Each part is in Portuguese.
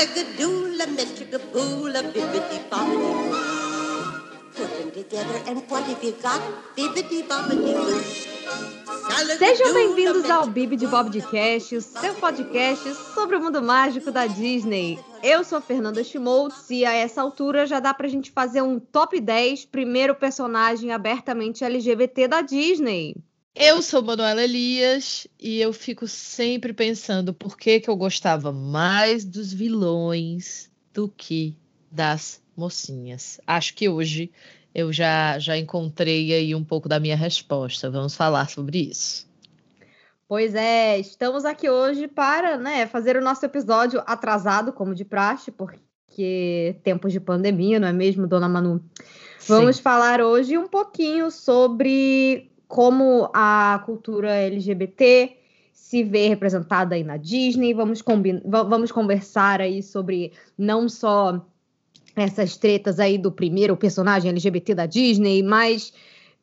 Boo. Put them together and what have you got? Boo. Sejam bem-vindos ao Bibi de Bob de Cash, o seu podcast sobre o mundo mágico da Disney. Eu sou a Fernanda Schmoltz e a essa altura já dá pra gente fazer um top 10 primeiro personagem abertamente LGBT da Disney. Eu sou Manuela Elias e eu fico sempre pensando por que, que eu gostava mais dos vilões do que das mocinhas. Acho que hoje eu já, já encontrei aí um pouco da minha resposta. Vamos falar sobre isso. Pois é, estamos aqui hoje para né, fazer o nosso episódio atrasado, como de praxe, porque tempos de pandemia, não é mesmo, dona Manu? Vamos Sim. falar hoje um pouquinho sobre como a cultura LGBT se vê representada aí na Disney. Vamos, vamos conversar aí sobre não só essas tretas aí do primeiro personagem LGBT da Disney, mas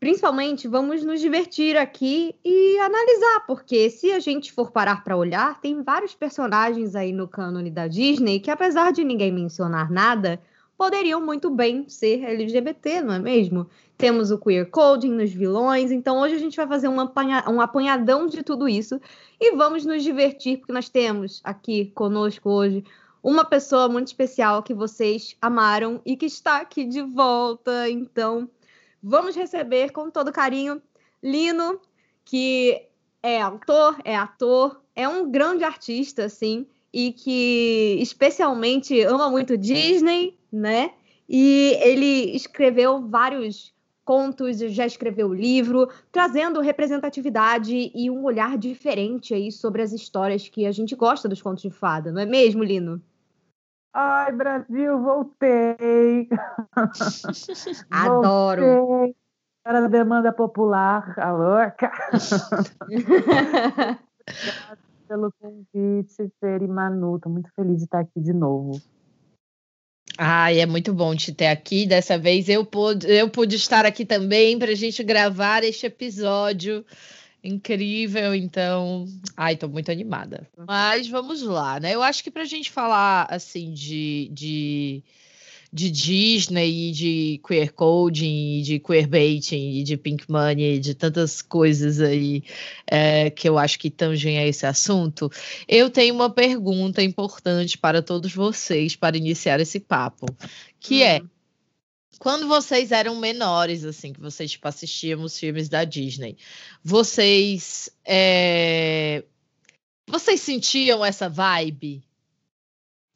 principalmente vamos nos divertir aqui e analisar, porque se a gente for parar para olhar, tem vários personagens aí no cânone da Disney que, apesar de ninguém mencionar nada, poderiam muito bem ser LGBT, não é mesmo? Temos o queer coding nos vilões, então hoje a gente vai fazer um, apanha um apanhadão de tudo isso e vamos nos divertir, porque nós temos aqui conosco hoje uma pessoa muito especial que vocês amaram e que está aqui de volta. Então, vamos receber com todo carinho Lino, que é autor, é ator, é um grande artista, assim, e que especialmente ama muito Disney, né? E ele escreveu vários contos, já escreveu livro, trazendo representatividade e um olhar diferente aí sobre as histórias que a gente gosta dos contos de fada, não é mesmo, Lino? Ai, Brasil, voltei! Adoro! Voltei para a demanda popular, a louca! Obrigada pelo convite, Fer e Manu. Estou muito feliz de estar aqui de novo. Ai, é muito bom te ter aqui. Dessa vez eu pude, eu pude estar aqui também para a gente gravar este episódio incrível. Então, ai, tô muito animada. Mas vamos lá, né? Eu acho que para a gente falar assim de, de de Disney, de queer coding, de queerbaiting, de pink money, de tantas coisas aí é, que eu acho que tangem a esse assunto, eu tenho uma pergunta importante para todos vocês para iniciar esse papo, que é hum. quando vocês eram menores, assim, que vocês tipo, assistiam os filmes da Disney, vocês é, vocês sentiam essa vibe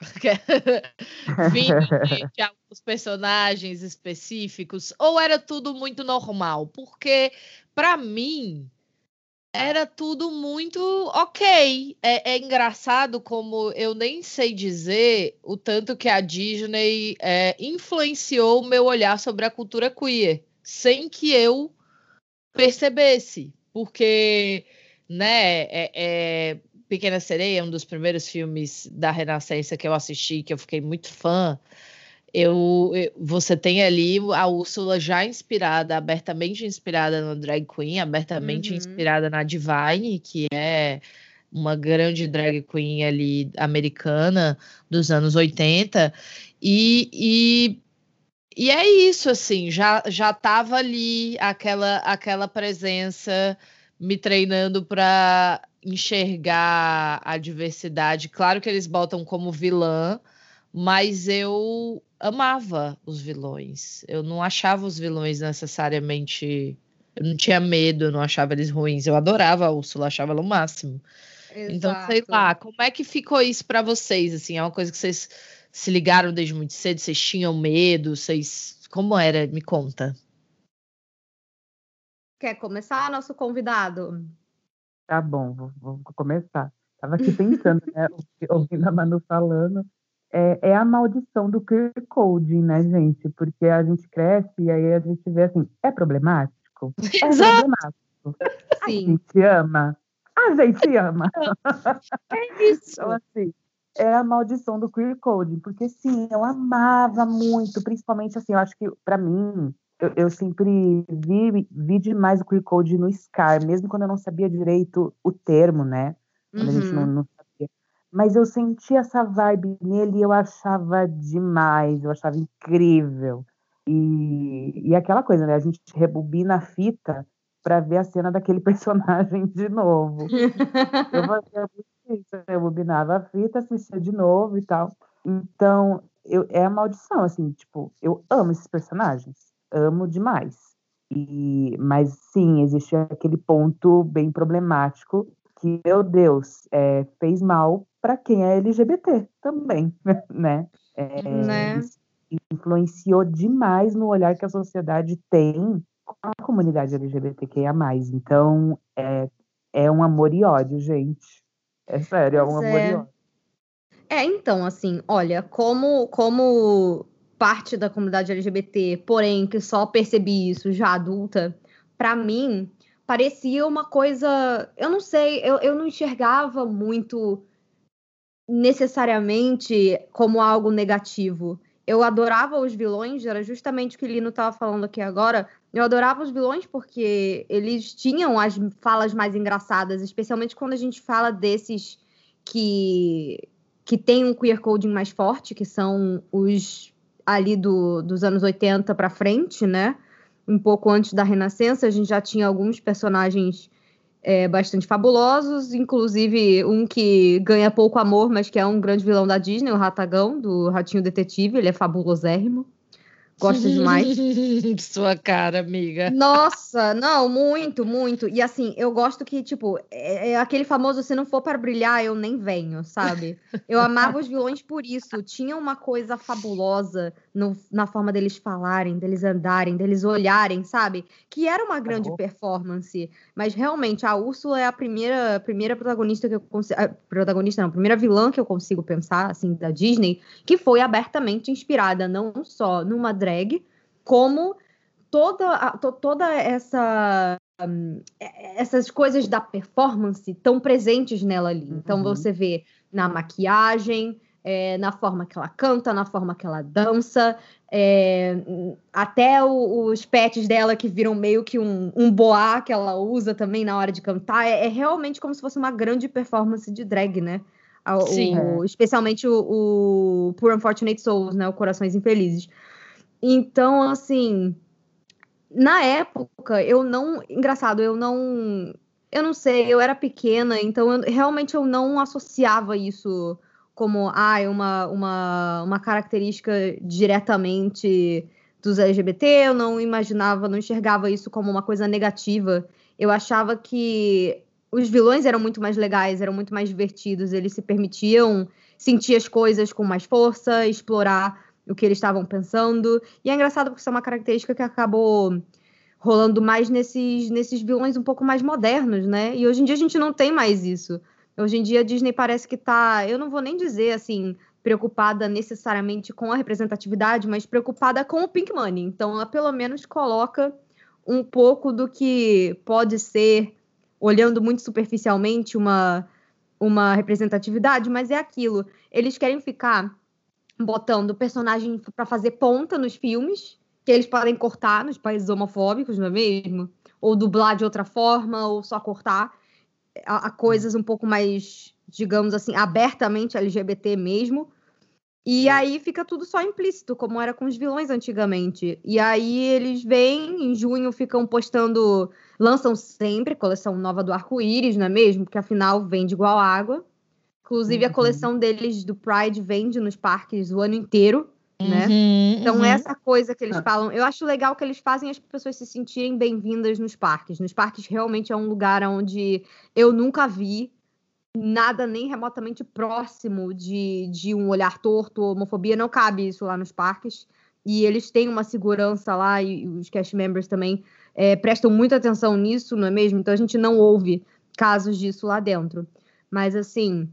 vindo de alguns personagens específicos, ou era tudo muito normal? Porque, para mim, era tudo muito ok. É, é, engraçado como eu nem sei dizer o tanto que a Disney é, influenciou o meu olhar sobre a cultura queer, sem que eu percebesse. Porque, né, é, é Pequena Sereia, é um dos primeiros filmes da Renascença que eu assisti, que eu fiquei muito fã. Eu, eu, você tem ali a Úrsula já inspirada, abertamente inspirada no drag queen, abertamente uhum. inspirada na Divine, que é uma grande drag queen ali americana dos anos 80. E, e, e é isso, assim, já já estava ali aquela aquela presença me treinando para enxergar a diversidade. Claro que eles botam como vilã, mas eu amava os vilões. Eu não achava os vilões necessariamente. Eu não tinha medo, eu não achava eles ruins. Eu adorava a Úrsula, achava ela o máximo. Exato. Então, sei lá, como é que ficou isso para vocês? Assim, é uma coisa que vocês se ligaram desde muito cedo? Vocês tinham medo? Vocês. Como era? Me conta. Quer começar, nosso convidado? Tá bom, vou, vou começar. Estava aqui pensando, né, ouvindo a Manu falando, é, é, a maldição do queer coding, né, gente? Porque a gente cresce e aí a gente vê assim, é problemático? É Exato. problemático. Sim. A gente ama. A gente ama. É isso. Então, assim, é a maldição do queer coding, porque sim, eu amava muito, principalmente assim, eu acho que para mim eu, eu, sempre vi, vi demais o queer code no Scar, mesmo quando eu não sabia direito o termo, né? Quando uhum. a gente não, uhum. não, sabia. mas eu senti essa vibe nele e eu achava demais, eu achava incrível. E, e aquela coisa, né? A gente rebobina a fita para ver a cena daquele personagem de novo. eu fazia isso, eu rebobinava a fita, assistia de novo e tal. Então, eu, é a maldição, assim, tipo, eu amo esses personagens, amo demais. E, mas sim, existe aquele ponto bem problemático que, meu Deus, é, fez mal para quem é LGBT também, né? É, né? Influenciou demais no olhar que a sociedade tem com a comunidade LGBTQIA+. Então, é, é um amor e ódio, gente. É sério, é um amor é. e ódio. É, então, assim, olha, como, como parte da comunidade LGBT, porém que só percebi isso já adulta, para mim parecia uma coisa, eu não sei, eu, eu não enxergava muito necessariamente como algo negativo. Eu adorava os vilões, era justamente o que o Lino estava falando aqui agora. Eu adorava os vilões porque eles tinham as falas mais engraçadas, especialmente quando a gente fala desses que que tem um queer coding mais forte, que são os ali do, dos anos 80 para frente, né? Um pouco antes da Renascença, a gente já tinha alguns personagens é, bastante fabulosos, inclusive um que ganha pouco amor, mas que é um grande vilão da Disney, o Ratagão, do Ratinho Detetive, ele é fabulosérrimo. Gosto demais. Sua cara, amiga. Nossa, não, muito, muito. E assim, eu gosto que, tipo, é, é, aquele famoso se não for para brilhar, eu nem venho, sabe? Eu amava os vilões por isso. Tinha uma coisa fabulosa no, na forma deles falarem, deles andarem, deles olharem, sabe? Que era uma grande performance. Mas realmente, a Úrsula é a primeira, primeira protagonista que eu consigo. Protagonista, não, a primeira vilã que eu consigo pensar, assim, da Disney, que foi abertamente inspirada não só numa drag drag, como toda, toda essa um, essas coisas da performance estão presentes nela ali. Então uhum. você vê na maquiagem, é, na forma que ela canta, na forma que ela dança, é, até o, os pets dela que viram meio que um, um boá que ela usa também na hora de cantar. É, é, realmente como se fosse uma grande performance de drag, né? O, Sim. O, especialmente o, o Poor Unfortunate Souls, né? O Corações Infelizes. Então, assim, na época, eu não. Engraçado, eu não. Eu não sei, eu era pequena, então eu, realmente eu não associava isso como ah, uma, uma, uma característica diretamente dos LGBT, eu não imaginava, não enxergava isso como uma coisa negativa. Eu achava que os vilões eram muito mais legais, eram muito mais divertidos, eles se permitiam sentir as coisas com mais força, explorar o que eles estavam pensando. E é engraçado porque isso é uma característica que acabou rolando mais nesses, nesses vilões um pouco mais modernos, né? E hoje em dia a gente não tem mais isso. Hoje em dia a Disney parece que tá, eu não vou nem dizer assim, preocupada necessariamente com a representatividade, mas preocupada com o Pink Money. Então ela pelo menos coloca um pouco do que pode ser, olhando muito superficialmente, uma, uma representatividade, mas é aquilo. Eles querem ficar botando personagem para fazer ponta nos filmes, que eles podem cortar nos países homofóbicos, não é mesmo? Ou dublar de outra forma, ou só cortar a, a coisas um pouco mais, digamos assim, abertamente LGBT mesmo. E aí fica tudo só implícito, como era com os vilões antigamente. E aí eles vêm, em junho ficam postando, lançam sempre coleção nova do arco-íris, não é mesmo? Porque afinal vende igual água. Inclusive, uhum. a coleção deles do Pride vende nos parques o ano inteiro, né? Uhum, então, uhum. essa coisa que eles ah. falam, eu acho legal que eles fazem as pessoas se sentirem bem-vindas nos parques. Nos parques realmente é um lugar onde eu nunca vi nada nem remotamente próximo de, de um olhar torto, homofobia, não cabe isso lá nos parques. E eles têm uma segurança lá, e os cast members também é, prestam muita atenção nisso, não é mesmo? Então a gente não ouve casos disso lá dentro. Mas assim,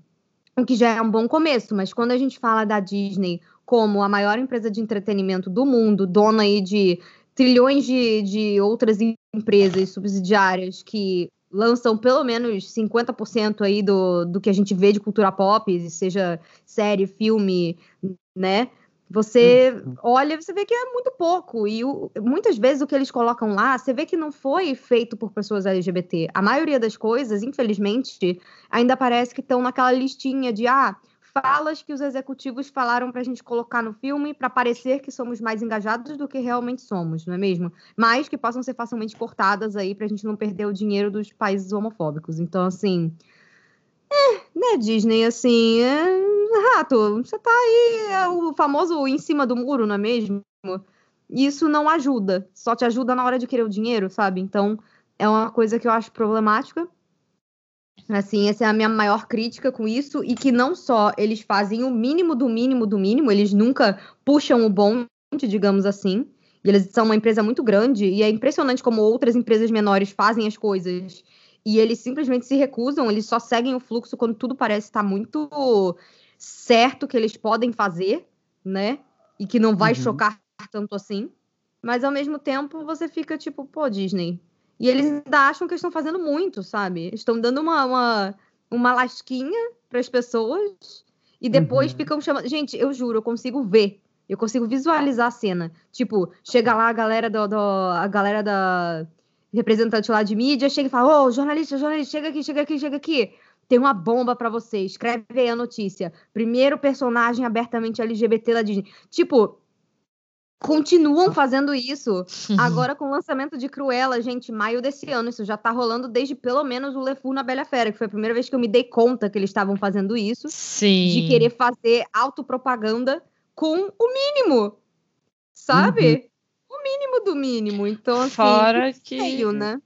o que já é um bom começo, mas quando a gente fala da Disney como a maior empresa de entretenimento do mundo, dona aí de trilhões de, de outras empresas subsidiárias que lançam pelo menos 50% aí do, do que a gente vê de cultura pop, seja série, filme, né? Você olha, você vê que é muito pouco. E o, muitas vezes o que eles colocam lá, você vê que não foi feito por pessoas LGBT. A maioria das coisas, infelizmente, ainda parece que estão naquela listinha de ah, falas que os executivos falaram para a gente colocar no filme para parecer que somos mais engajados do que realmente somos, não é mesmo? Mas que possam ser facilmente cortadas aí para a gente não perder o dinheiro dos países homofóbicos. Então, assim, é, né, Disney, assim, é... rato, você tá aí, é o famoso em cima do muro, não é mesmo? Isso não ajuda, só te ajuda na hora de querer o dinheiro, sabe? Então, é uma coisa que eu acho problemática. Assim, essa é a minha maior crítica com isso, e que não só eles fazem o mínimo do mínimo do mínimo, eles nunca puxam o bonde, digamos assim. E eles são uma empresa muito grande, e é impressionante como outras empresas menores fazem as coisas e eles simplesmente se recusam, eles só seguem o fluxo quando tudo parece estar muito certo que eles podem fazer, né? E que não vai uhum. chocar tanto assim. Mas ao mesmo tempo você fica tipo, pô, Disney. E eles ainda acham que estão fazendo muito, sabe? Estão dando uma, uma, uma lasquinha para as pessoas e depois uhum. ficam chamando. Gente, eu juro, eu consigo ver. Eu consigo visualizar a cena. Tipo, chega lá a galera do, do a galera da representante lá de mídia chega e fala: Ô, oh, jornalista, jornalista, chega aqui, chega aqui, chega aqui. Tem uma bomba para você. Escreve aí a notícia. Primeiro personagem abertamente LGBT da Disney. Tipo, continuam fazendo isso. Agora, com o lançamento de Cruella, gente, maio desse ano, isso já tá rolando desde pelo menos o Le Fou na Bela Fera, que foi a primeira vez que eu me dei conta que eles estavam fazendo isso. Sim. De querer fazer autopropaganda com o mínimo. Sabe? Uhum mínimo do mínimo. Então, assim, fora que feio, né?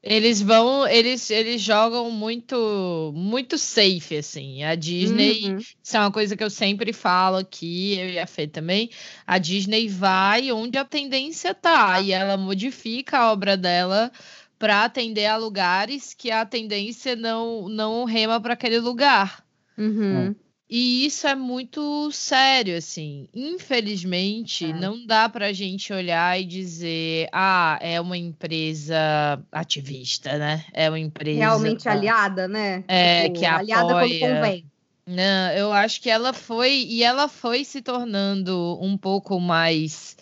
Eles vão, eles, eles jogam muito, muito safe, assim. A Disney, uhum. isso é uma coisa que eu sempre falo aqui, eu e a Fê também. A Disney vai onde a tendência tá e ela modifica a obra dela para atender a lugares que a tendência não, não rema para aquele lugar. Uhum. E isso é muito sério, assim. Infelizmente, é. não dá para a gente olhar e dizer, ah, é uma empresa ativista, né? É uma empresa. Realmente aliada, né? É, tipo, que apoia... aliada quando convém. Não, eu acho que ela foi, e ela foi se tornando um pouco mais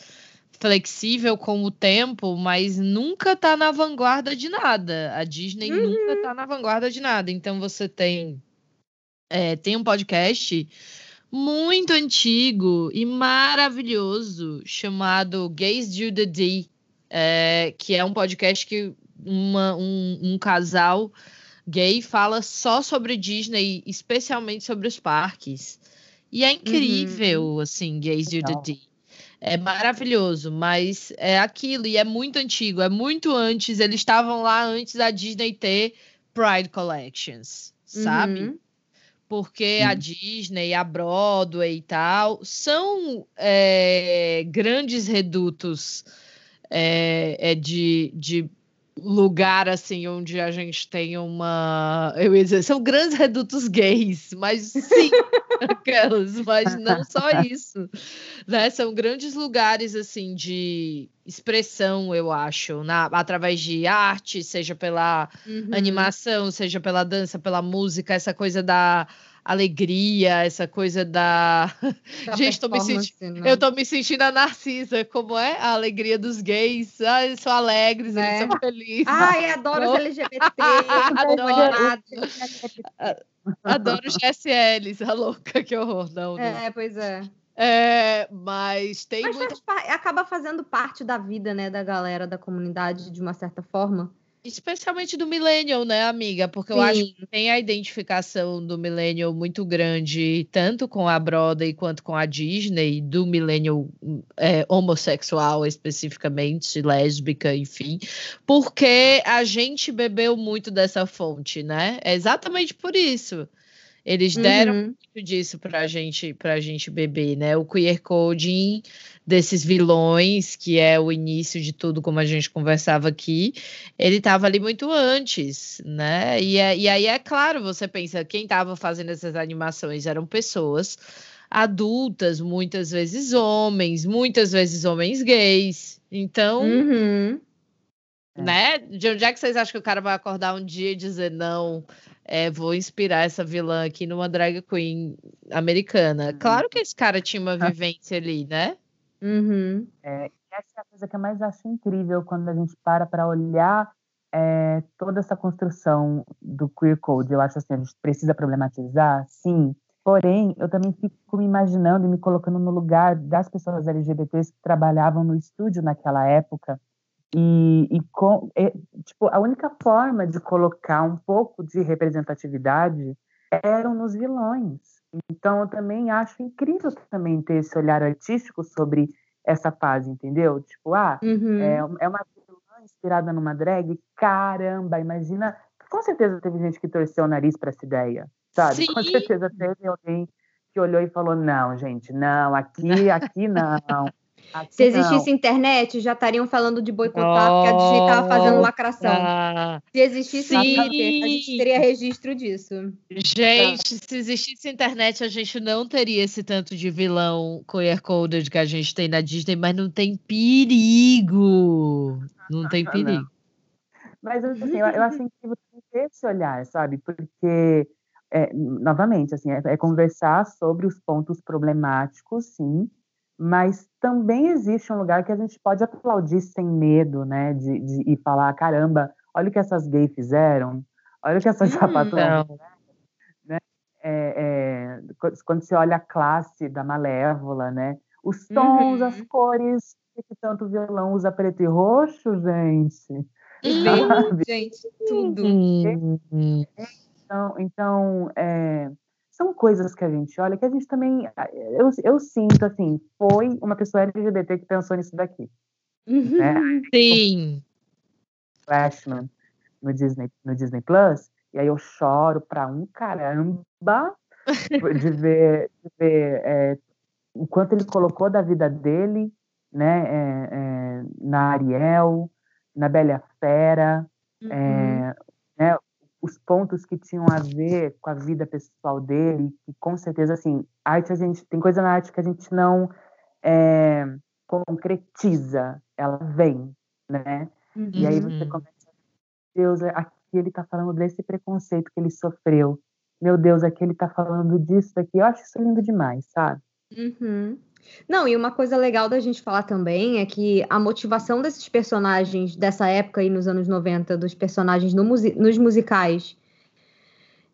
flexível com o tempo, mas nunca tá na vanguarda de nada. A Disney uhum. nunca tá na vanguarda de nada. Então você tem é, tem um podcast muito antigo e maravilhoso chamado Gays Do The D, é, que é um podcast que uma, um, um, casal gay fala só sobre Disney, especialmente sobre os parques. E é incrível, uhum. assim, Gays Do The D. É maravilhoso, mas é aquilo, e é muito antigo, é muito antes. Eles estavam lá antes da Disney ter Pride Collections, sabe? Uhum porque a Disney, a Broadway e tal são é, grandes redutos é, é de, de lugar assim onde a gente tem uma eu ia dizer, são grandes redutos gays mas sim aquelas mas não só isso né são grandes lugares assim de expressão eu acho na através de arte seja pela uhum. animação seja pela dança pela música essa coisa da alegria, essa coisa da. da Gente, tô me sentindo... Né? eu tô me sentindo a Narcisa, como é? A alegria dos gays. Ah, eles são alegres, né? eles são felizes. Ai, adoro os LGBT. adoro. adoro os GSLs, a louca, que horror. Não, não. É, pois é. É, mas tem mas muita... acaba fazendo parte da vida, né, da galera da comunidade de uma certa forma. Especialmente do millennial, né, amiga? Porque Sim. eu acho que tem a identificação do millennial muito grande, tanto com a Broadway quanto com a Disney, do millennial é, homossexual especificamente, lésbica, enfim, porque a gente bebeu muito dessa fonte, né? É exatamente por isso. Eles deram uhum. muito disso pra gente, pra gente beber, né? O queer coding desses vilões, que é o início de tudo, como a gente conversava aqui, ele estava ali muito antes, né? E, é, e aí é claro, você pensa, quem estava fazendo essas animações eram pessoas adultas, muitas vezes homens, muitas vezes homens gays. Então, uhum. É. Né? De onde é que vocês acham que o cara vai acordar um dia e dizer não? É, vou inspirar essa vilã aqui numa drag queen americana. Uhum. Claro que esse cara tinha uma vivência ali, né? Uhum. É, essa é a coisa que eu mais acho incrível quando a gente para para olhar é, toda essa construção do queer code. Eu acho assim, a gente precisa problematizar, sim. Porém, eu também fico me imaginando e me colocando no lugar das pessoas LGBTs que trabalhavam no estúdio naquela época e, e com, é, tipo, a única forma de colocar um pouco de representatividade eram nos vilões. Então, eu também acho incrível também ter esse olhar artístico sobre essa fase, entendeu? Tipo, ah, uhum. é, é uma vilã inspirada numa drag, caramba, imagina. Com certeza teve gente que torceu o nariz para essa ideia, sabe? Sim. Com certeza teve alguém que olhou e falou: não, gente, não, aqui, aqui não. Se existisse não. internet, já estariam falando de boicotar, porque a Disney estava fazendo lacração. Se existisse Sim. Twitter, a gente teria registro disso. Gente, se existisse internet, a gente não teria esse tanto de vilão queer-coded que a gente tem na Disney, mas não tem perigo. Não tem perigo. Não. Mas, assim, eu, eu acho incrível ter esse olhar, sabe? Porque, é, novamente, assim, é, é conversar sobre os pontos problemáticos, sim, mas também existe um lugar que a gente pode aplaudir sem medo, né? De, de e falar, caramba, olha o que essas gays fizeram, olha o que essas hum, sapatonas. Né? É, é, quando você olha a classe da Malévola, né? Os tons, uhum. as cores, que tanto violão usa preto e roxo, gente. Verde, gente, tudo. Então, então é, são coisas que a gente olha que a gente também. Eu, eu sinto assim, foi uma pessoa LGBT que pensou nisso daqui. Uhum. Né? Sim. Flashman no Disney, no Disney Plus, e aí eu choro pra um caramba de ver, de ver é, o quanto ele colocou da vida dele, né, é, é, na Ariel, na Bela Fera, uhum. Os pontos que tinham a ver com a vida pessoal dele, e com certeza, assim, arte a gente, tem coisa na arte que a gente não é, concretiza, ela vem, né? Uhum. E aí você uhum. começa, Deus, aqui ele tá falando desse preconceito que ele sofreu, meu Deus, aqui ele tá falando disso daqui, eu acho isso lindo demais, sabe? Uhum. Não, e uma coisa legal da gente falar também é que a motivação desses personagens dessa época aí nos anos 90, dos personagens no musi nos musicais,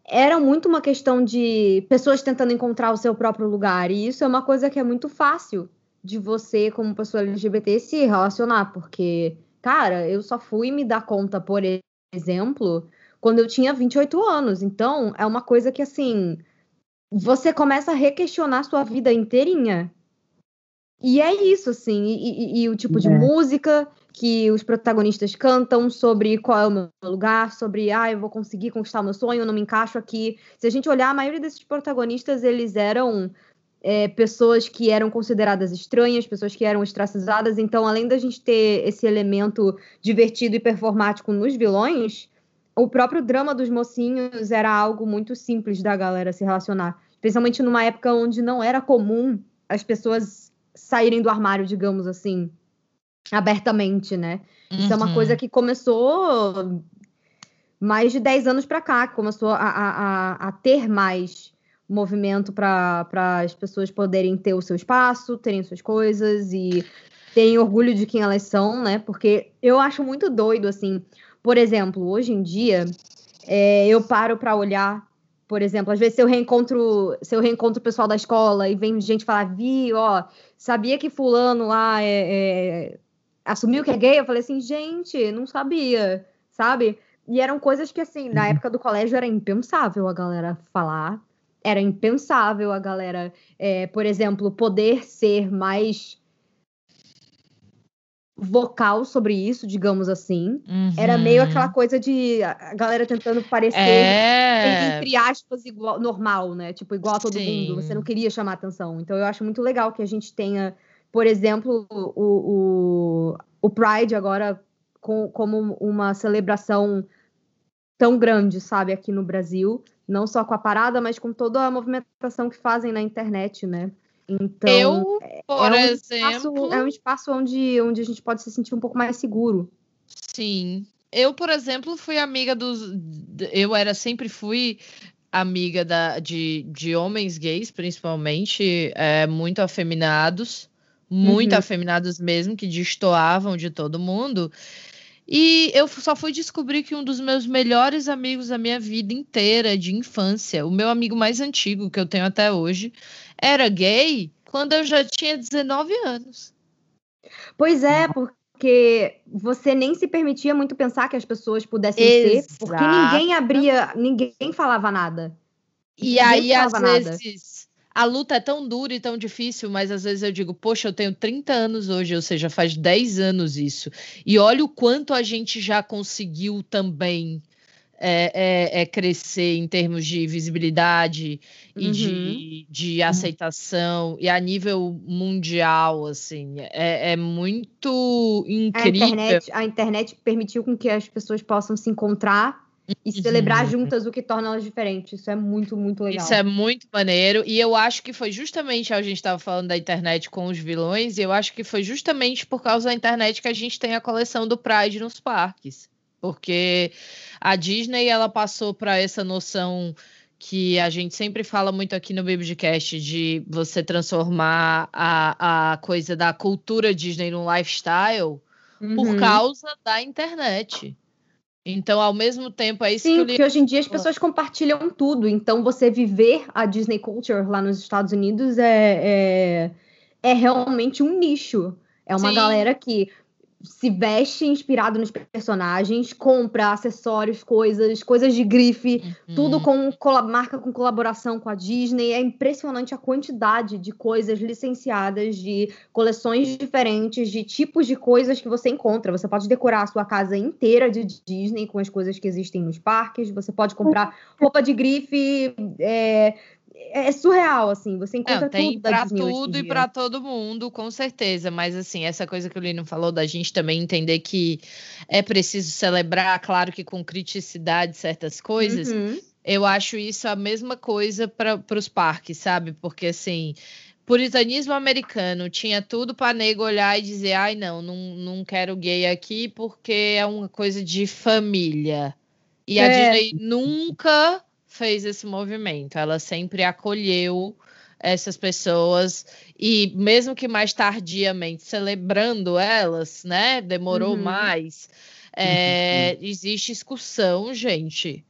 era muito uma questão de pessoas tentando encontrar o seu próprio lugar. E isso é uma coisa que é muito fácil de você, como pessoa LGBT, se relacionar, porque, cara, eu só fui me dar conta, por exemplo, quando eu tinha 28 anos. Então, é uma coisa que, assim, você começa a requestionar sua vida inteirinha e é isso, assim, e, e, e o tipo de é. música que os protagonistas cantam sobre qual é o meu lugar, sobre, ah, eu vou conseguir conquistar o meu sonho, eu não me encaixo aqui. Se a gente olhar, a maioria desses protagonistas, eles eram é, pessoas que eram consideradas estranhas, pessoas que eram ostracizadas. Então, além da gente ter esse elemento divertido e performático nos vilões, o próprio drama dos mocinhos era algo muito simples da galera se relacionar. Especialmente numa época onde não era comum as pessoas saírem do armário, digamos assim, abertamente, né? Uhum. Isso é uma coisa uhum. que começou mais de 10 anos para cá, começou a, a, a, ter mais movimento para as pessoas poderem ter o seu espaço, terem suas coisas e terem orgulho de quem elas são, né? Porque eu acho muito doido, assim. Por exemplo, hoje em dia, é, eu paro para olhar por exemplo, às vezes se eu reencontro, se eu reencontro o pessoal da escola e vem gente falar, vi, ó, sabia que fulano lá é, é, assumiu que é gay? Eu falei assim, gente, não sabia, sabe? E eram coisas que, assim, na uhum. época do colégio era impensável a galera falar, era impensável a galera, é, por exemplo, poder ser mais vocal sobre isso, digamos assim. Uhum. Era meio aquela coisa de a galera tentando parecer, é... entre aspas, igual, normal, né? Tipo, igual a todo Sim. mundo. Você não queria chamar atenção. Então, eu acho muito legal que a gente tenha, por exemplo, o, o, o Pride agora com, como uma celebração tão grande, sabe, aqui no Brasil. Não só com a parada, mas com toda a movimentação que fazem na internet, né? Então, eu, é, por é um exemplo. Espaço, é um espaço onde, onde a gente pode se sentir um pouco mais seguro. Sim. Eu, por exemplo, fui amiga dos. Eu era sempre fui amiga da, de, de homens gays, principalmente, é, muito afeminados, muito uhum. afeminados mesmo, que destoavam de todo mundo. E eu só fui descobrir que um dos meus melhores amigos da minha vida inteira, de infância, o meu amigo mais antigo que eu tenho até hoje, era gay quando eu já tinha 19 anos. Pois é, porque você nem se permitia muito pensar que as pessoas pudessem Exato. ser, porque ninguém abria, ninguém falava nada. E ninguém aí, às nada. vezes, a luta é tão dura e tão difícil, mas às vezes eu digo, poxa, eu tenho 30 anos hoje, ou seja, faz 10 anos isso. E olha o quanto a gente já conseguiu também é, é, é crescer em termos de visibilidade e uhum. de, de uhum. aceitação, e a nível mundial, assim, é, é muito incrível. A internet, a internet permitiu com que as pessoas possam se encontrar e celebrar uhum. juntas o que torna elas diferentes. Isso é muito, muito legal. Isso é muito maneiro. E eu acho que foi justamente, a gente estava falando da internet com os vilões, e eu acho que foi justamente por causa da internet que a gente tem a coleção do Pride nos parques. Porque a Disney ela passou para essa noção que a gente sempre fala muito aqui no Biblicast de você transformar a, a coisa da cultura Disney num lifestyle uhum. por causa da internet. Então, ao mesmo tempo, é isso Sim, que eu li... hoje em dia as pessoas compartilham tudo. Então, você viver a Disney Culture lá nos Estados Unidos é, é, é realmente um nicho. É uma Sim. galera que se veste inspirado nos personagens, compra acessórios, coisas, coisas de grife, uhum. tudo com marca com colaboração com a Disney. É impressionante a quantidade de coisas licenciadas, de coleções diferentes, de tipos de coisas que você encontra. Você pode decorar a sua casa inteira de Disney com as coisas que existem nos parques. Você pode comprar roupa de grife, é, é, é surreal, assim, você encontra não, tem tudo para tudo e para todo mundo, com certeza. Mas assim, essa coisa que o Lino falou da gente também entender que é preciso celebrar, claro que com criticidade certas coisas. Uhum. Eu acho isso a mesma coisa para os parques, sabe? Porque assim, puritanismo americano tinha tudo para nego olhar e dizer, ai não, não, não quero gay aqui porque é uma coisa de família. E é. a Disney nunca fez esse movimento. Ela sempre acolheu essas pessoas e mesmo que mais tardiamente celebrando elas, né? Demorou uhum. mais. É, uhum. Existe excursão, gente.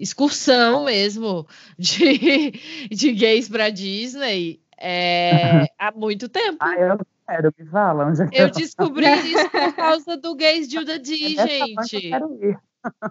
Excursão mesmo de, de gays para Disney é, há muito tempo. Ah, eu quero, me fala. É eu descobri isso por causa do Gays de Uda D, gente. Eu quero ir.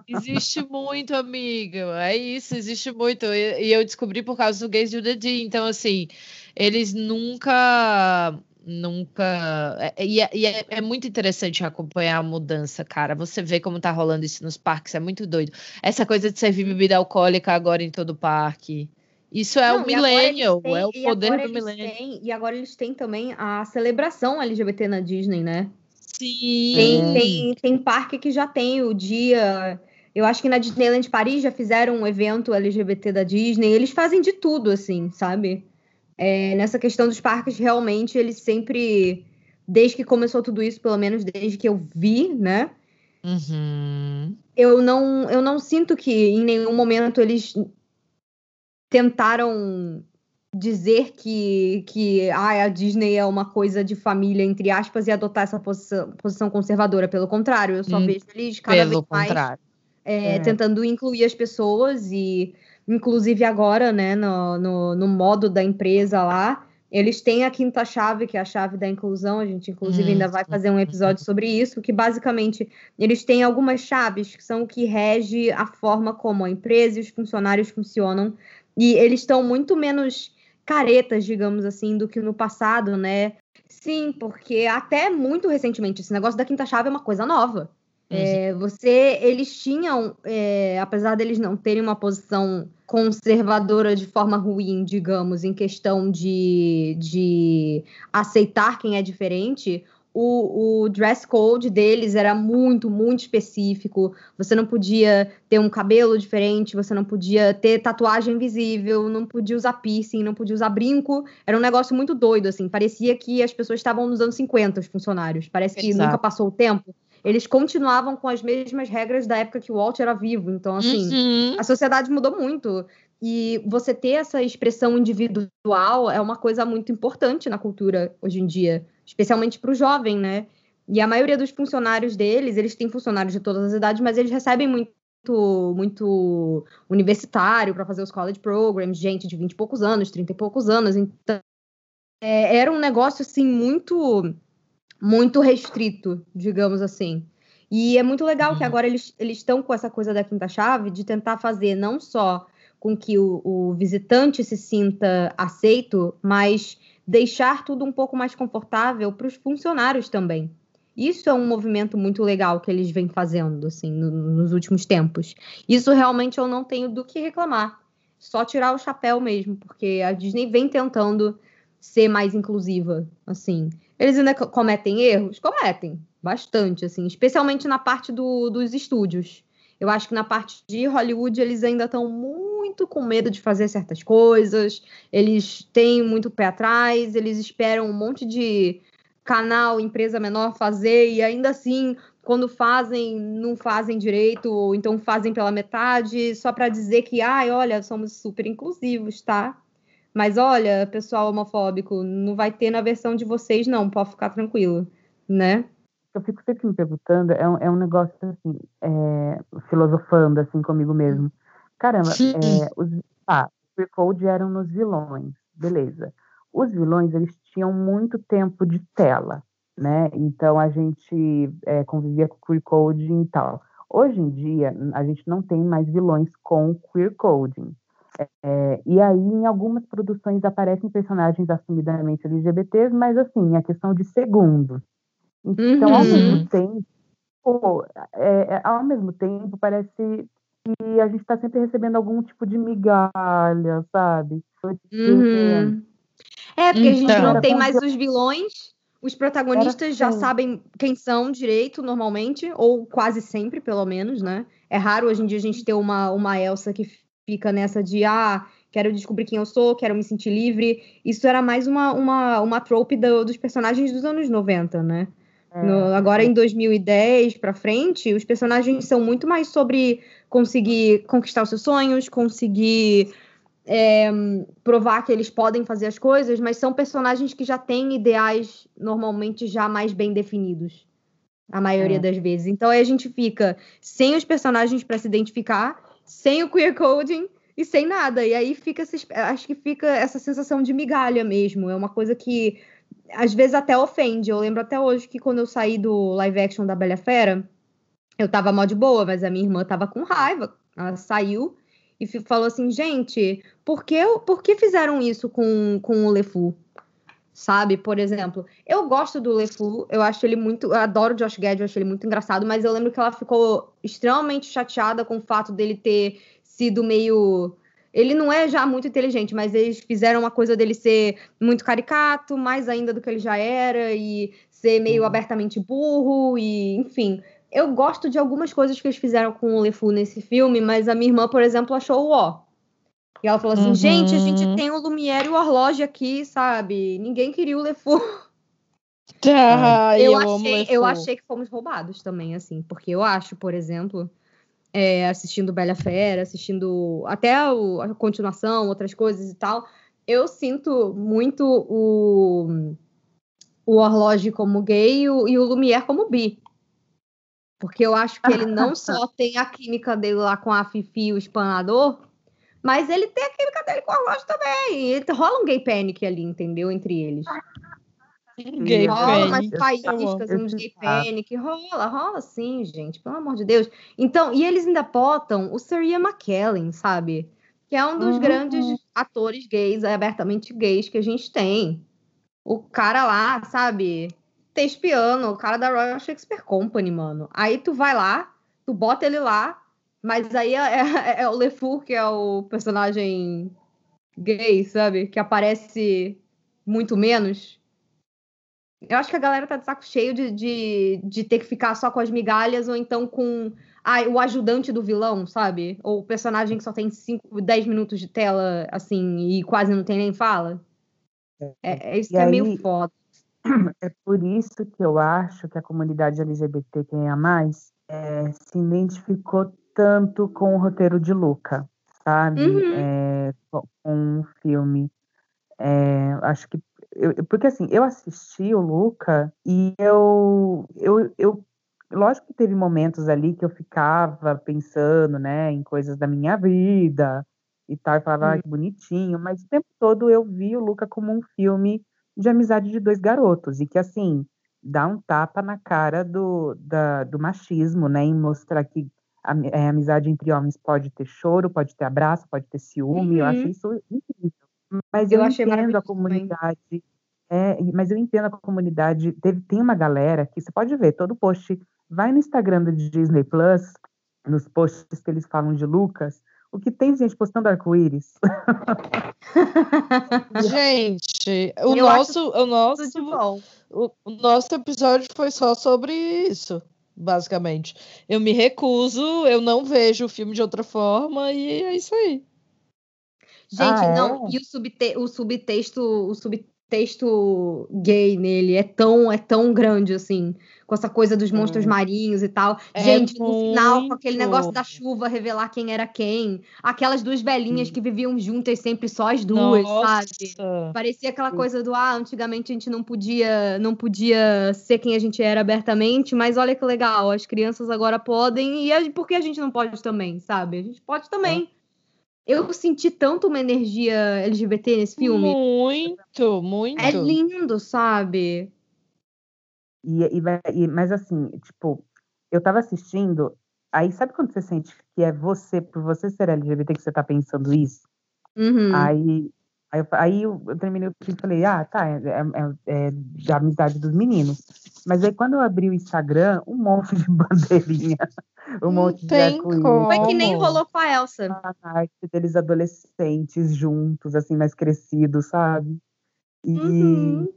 Existe muito, amiga. É isso, existe muito. E, eu descobri por causa do Gays do The Então, assim, eles nunca. Nunca. É, e, é, e é, é, muito interessante acompanhar a mudança, cara. Você vê como tá rolando isso nos parques, é muito doido. Essa coisa de servir bebida alcoólica agora em todo parque. Isso é Não, o millennial, é o poder do millennial. e agora eles têm também a celebração LGBT na Disney, né? Sim. Tem, tem, tem parque que já tem o dia. Eu acho que na Disneyland Paris já fizeram um evento LGBT da Disney. Eles fazem de tudo, assim, sabe? É, nessa questão dos parques, realmente, eles sempre. Desde que começou tudo isso, pelo menos desde que eu vi, né? Uhum. Eu, não, eu não sinto que em nenhum momento eles tentaram dizer que, que ah, a Disney é uma coisa de família, entre aspas, e adotar essa posição, posição conservadora. Pelo contrário, eu só hum, vejo eles cada vez mais é, é. tentando incluir as pessoas e, inclusive agora, né, no, no, no, modo da empresa lá, eles têm a quinta chave, que é a chave da inclusão. A gente, inclusive, hum, ainda vai fazer um episódio sobre isso, que basicamente eles têm algumas chaves que são o que rege a forma como a empresa e os funcionários funcionam. E eles estão muito menos caretas, digamos assim, do que no passado, né? Sim, porque até muito recentemente esse negócio da quinta chave é uma coisa nova. Uhum. É, você, eles tinham, é, apesar deles não terem uma posição conservadora de forma ruim, digamos, em questão de, de aceitar quem é diferente, o, o, dress code deles era muito, muito específico. Você não podia ter um cabelo diferente, você não podia ter tatuagem visível, não podia usar piercing, não podia usar brinco. Era um negócio muito doido, assim. Parecia que as pessoas estavam nos anos 50, os funcionários. Parece que Exato. nunca passou o tempo. eles continuavam com as mesmas regras da época que o Walt era vivo. Então, assim, uhum. a sociedade mudou muito. E você ter essa expressão individual é uma coisa muito importante na cultura hoje em dia, especialmente para o jovem, né? E a maioria dos funcionários deles, eles têm funcionários de todas as idades, mas eles recebem muito muito universitário para fazer os college programs, gente de 20 e poucos anos, 30 e poucos anos. Então, é, era um negócio assim muito muito restrito, digamos assim. E é muito legal uhum. que agora eles estão com essa coisa da quinta chave de tentar fazer não só com que o, o visitante se sinta aceito, mas deixar tudo um pouco mais confortável para os funcionários também. Isso é um movimento muito legal que eles vêm fazendo, assim, no, nos últimos tempos. Isso realmente eu não tenho do que reclamar. Só tirar o chapéu mesmo, porque a Disney vem tentando ser mais inclusiva, assim. Eles ainda cometem erros? Cometem, bastante, assim, especialmente na parte do, dos estúdios. Eu acho que na parte de Hollywood eles ainda estão muito com medo de fazer certas coisas, eles têm muito pé atrás, eles esperam um monte de canal, empresa menor fazer e ainda assim, quando fazem, não fazem direito ou então fazem pela metade, só para dizer que, ai, olha, somos super inclusivos, tá? Mas olha, pessoal homofóbico, não vai ter na versão de vocês, não, pode ficar tranquilo, né? Eu fico sempre me perguntando, é um, é um negócio assim, é, filosofando assim comigo mesmo. Caramba, é, os, ah, Code eram nos vilões, beleza. Os vilões, eles tinham muito tempo de tela, né? Então a gente é, convivia com queer coding e tal. Hoje em dia, a gente não tem mais vilões com queer coding. É, e aí, em algumas produções aparecem personagens assumidamente LGBTs, mas assim, a questão de segundos. Então, uhum. ao mesmo tempo, é, é, ao mesmo tempo, parece que a gente está sempre recebendo algum tipo de migalha, sabe? Uhum. É, porque então, a gente então. não tem mais os vilões, os protagonistas já assim. sabem quem são direito, normalmente, ou quase sempre, pelo menos, né? É raro hoje em dia a gente ter uma, uma Elsa que fica nessa de, ah, quero descobrir quem eu sou, quero me sentir livre. Isso era mais uma, uma, uma trope do, dos personagens dos anos 90, né? No, é. agora em 2010 para frente, os personagens são muito mais sobre conseguir conquistar os seus sonhos, conseguir é, provar que eles podem fazer as coisas, mas são personagens que já têm ideais normalmente já mais bem definidos, a maioria é. das vezes. Então aí a gente fica sem os personagens para se identificar, sem o queer coding e sem nada. E aí fica, acho que fica essa sensação de migalha mesmo. É uma coisa que às vezes até ofende. Eu lembro até hoje que quando eu saí do live action da Bela Fera, eu tava mó de boa, mas a minha irmã tava com raiva. Ela saiu e falou assim, gente, por que, por que fizeram isso com, com o LeFou? Sabe, por exemplo, eu gosto do LeFou, eu acho ele muito, eu adoro o Josh Gad, eu acho ele muito engraçado, mas eu lembro que ela ficou extremamente chateada com o fato dele ter sido meio ele não é já muito inteligente, mas eles fizeram uma coisa dele ser muito caricato, mais ainda do que ele já era, e ser meio uhum. abertamente burro, e enfim. Eu gosto de algumas coisas que eles fizeram com o LeFou nesse filme, mas a minha irmã, por exemplo, achou o ó. E ela falou assim: uhum. gente, a gente tem o Lumière e o Horloge aqui, sabe? Ninguém queria o LeFou. Ah, eu, eu, achei, eu achei que fomos roubados também, assim, porque eu acho, por exemplo, é, assistindo Bela Fera, assistindo até a, a continuação, outras coisas e tal, eu sinto muito o, o Horloge como gay e o, e o Lumière como bi. Porque eu acho que ele não só tem a química dele lá com a Fifi, o espanador, mas ele tem a química dele com o Horloge também. E rola um gay panic ali, entendeu? Entre eles. Gay rola umas faíscas, uns gay panic, rola, rola sim, gente, pelo amor de Deus. Então, e eles ainda botam o Sir Ian McKellen, sabe? Que é um dos uhum. grandes atores gays, abertamente gays que a gente tem. O cara lá, sabe? Tespiano, o cara da Royal Shakespeare Company, mano. Aí tu vai lá, tu bota ele lá, mas aí é, é, é o LeFou, que é o personagem gay, sabe? Que aparece muito menos. Eu acho que a galera tá de saco cheio de, de, de ter que ficar só com as migalhas ou então com ah, o ajudante do vilão, sabe? Ou o personagem que só tem 5, 10 minutos de tela, assim, e quase não tem nem fala. É, é isso e que aí, é meio foda. é por isso que eu acho que a comunidade LGBT quem é mais é, se identificou tanto com o roteiro de Luca, sabe? Uhum. É, com um filme. É, acho que eu, porque assim, eu assisti o Luca e eu, eu, eu lógico que teve momentos ali que eu ficava pensando, né, em coisas da minha vida e tal, e falava, ah, que bonitinho, mas o tempo todo eu vi o Luca como um filme de amizade de dois garotos, e que, assim, dá um tapa na cara do, da, do machismo, né, em mostrar que a, a, é, amizade entre homens pode ter choro, pode ter abraço, pode ter ciúme, uhum. eu acho isso incrível. Mas eu, eu entendo a comunidade, é, mas eu entendo a comunidade, teve, tem uma galera que você pode ver, todo post Vai no Instagram do Disney Plus, nos posts que eles falam de Lucas, o que tem gente postando arco-íris. gente, o Eu nosso, o nosso, o, o nosso episódio foi só sobre isso, basicamente. Eu me recuso, eu não vejo o filme de outra forma e é isso aí. Gente, ah, não, é? e o, subte o subtexto, o subtexto gay nele é tão, é tão grande assim com essa coisa dos monstros hum. marinhos e tal. É Gente, muito. no final, com aquele negócio da chuva revelar quem era quem. Aquelas duas velhinhas hum. que viviam juntas sempre só as duas, Nossa. sabe? Parecia aquela coisa do ah, antigamente a gente não podia, não podia ser quem a gente era abertamente, mas olha que legal, as crianças agora podem e a, por que a gente não pode também, sabe? A gente pode também. É. Eu senti tanto uma energia LGBT nesse filme. Muito, muito. É lindo, sabe? E, e, e, mas assim, tipo, eu tava assistindo, aí sabe quando você sente que é você, por você ser LGBT, que você tá pensando isso? Uhum. Aí, aí, eu, aí eu, eu terminei o filme e falei, ah, tá, é, é, é, da amizade dos meninos. Mas aí quando eu abri o Instagram, um monte de bandeirinha, um monte de arco Foi que nem rolou com a Elsa. A arte deles adolescentes juntos, assim, mais crescidos, sabe? E, uhum.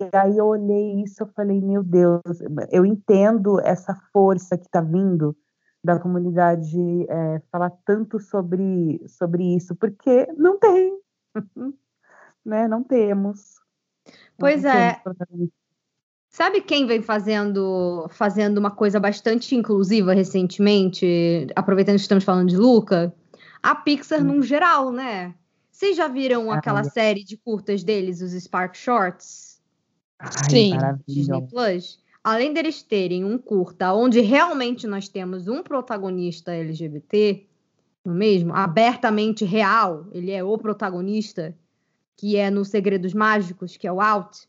E aí eu olhei isso, eu falei, meu Deus, eu entendo essa força que está vindo da comunidade é, falar tanto sobre, sobre isso, porque não tem, né? Não temos. Pois não é. Temos Sabe quem vem fazendo, fazendo uma coisa bastante inclusiva recentemente, aproveitando que estamos falando de Luca? A Pixar hum. num geral, né? Vocês já viram aquela série de curtas deles, os Spark Shorts? Ai, Sim, Disney Plus. Além deles terem um curta onde realmente nós temos um protagonista LGBT, não é mesmo? Abertamente real, ele é o protagonista, que é no Segredos Mágicos, que é o Out,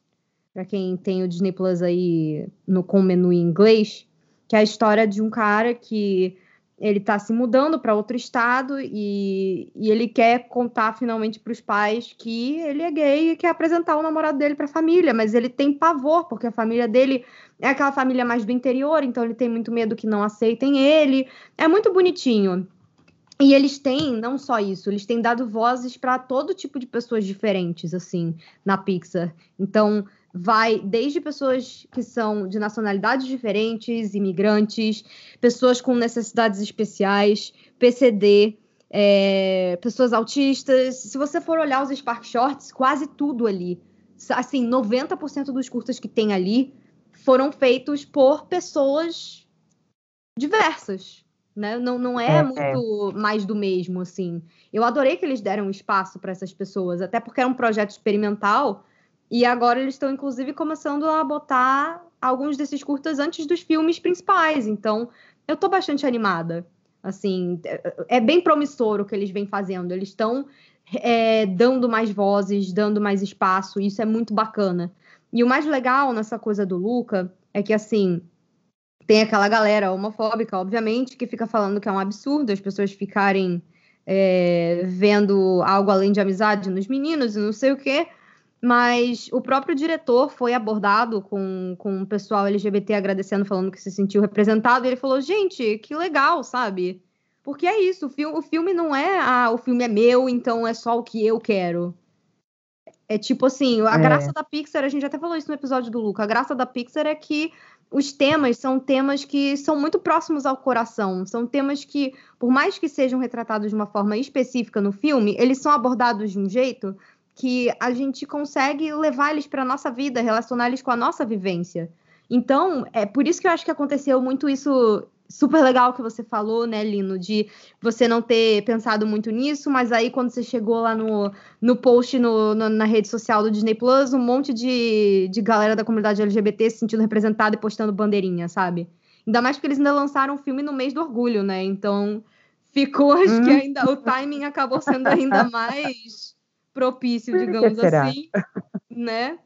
para quem tem o Disney Plus aí no, com menu em inglês, que é a história de um cara que ele está se mudando para outro estado e, e, ele quer contar finalmente para os pais que ele é gay e quer apresentar o namorado dele para a família, mas ele tem pavor porque a família dele é aquela família mais do interior, então ele tem muito medo que não aceitem ele. É muito bonitinho. E eles têm, não só isso, eles têm dado vozes para todo tipo de pessoas diferentes, assim, na Pixar. Então, vai desde pessoas que são de nacionalidades diferentes, imigrantes, pessoas com necessidades especiais, PCD, é, pessoas autistas. Se você for olhar os Spark Shorts, quase tudo ali, assim, 90% dos curtas que tem ali foram feitos por pessoas diversas. Né? Não, não é, é, é. muito é. mais do mesmo, assim. Eu adorei que eles deram espaço para essas pessoas, até porque era um projeto experimental e agora eles estão, inclusive, começando a botar alguns desses curtas antes dos filmes principais. Então, eu estou bastante animada. Assim, é, é bem promissor o que eles vêm fazendo. Eles estão é, dando mais vozes, dando mais espaço. Isso é muito bacana. E o mais legal nessa coisa do Luca é que, assim, tem aquela galera homofóbica, obviamente, que fica falando que é um absurdo as pessoas ficarem é, vendo algo além de amizade nos meninos e não sei o quê. Mas o próprio diretor foi abordado com, com o pessoal LGBT agradecendo, falando que se sentiu representado. E ele falou: gente, que legal, sabe? Porque é isso, o filme, o filme não é ah, o filme é meu, então é só o que eu quero. É tipo assim, a é. graça da Pixar, a gente até falou isso no episódio do Luca, a graça da Pixar é que os temas são temas que são muito próximos ao coração. São temas que, por mais que sejam retratados de uma forma específica no filme, eles são abordados de um jeito que a gente consegue levar eles para nossa vida, relacionar eles com a nossa vivência. Então, é por isso que eu acho que aconteceu muito isso super legal que você falou, né, Lino, de você não ter pensado muito nisso, mas aí quando você chegou lá no, no post no, no, na rede social do Disney Plus, um monte de, de galera da comunidade LGBT se sentindo representada e postando bandeirinha, sabe? Ainda mais porque eles ainda lançaram um filme no mês do orgulho, né? Então ficou, acho hum. que ainda o timing acabou sendo ainda mais propício, digamos assim, né?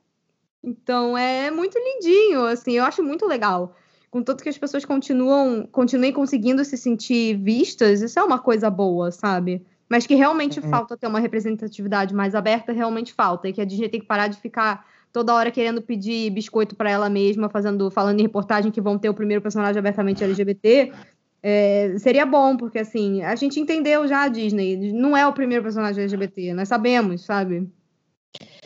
Então é muito lindinho, assim, eu acho muito legal. Contanto que as pessoas continuam, continuem conseguindo se sentir vistas, isso é uma coisa boa, sabe? Mas que realmente uhum. falta ter uma representatividade mais aberta, realmente falta. E que a Disney tem que parar de ficar toda hora querendo pedir biscoito para ela mesma, fazendo, falando em reportagem que vão ter o primeiro personagem abertamente LGBT. É, seria bom, porque assim, a gente entendeu já a Disney, não é o primeiro personagem LGBT, nós sabemos, sabe?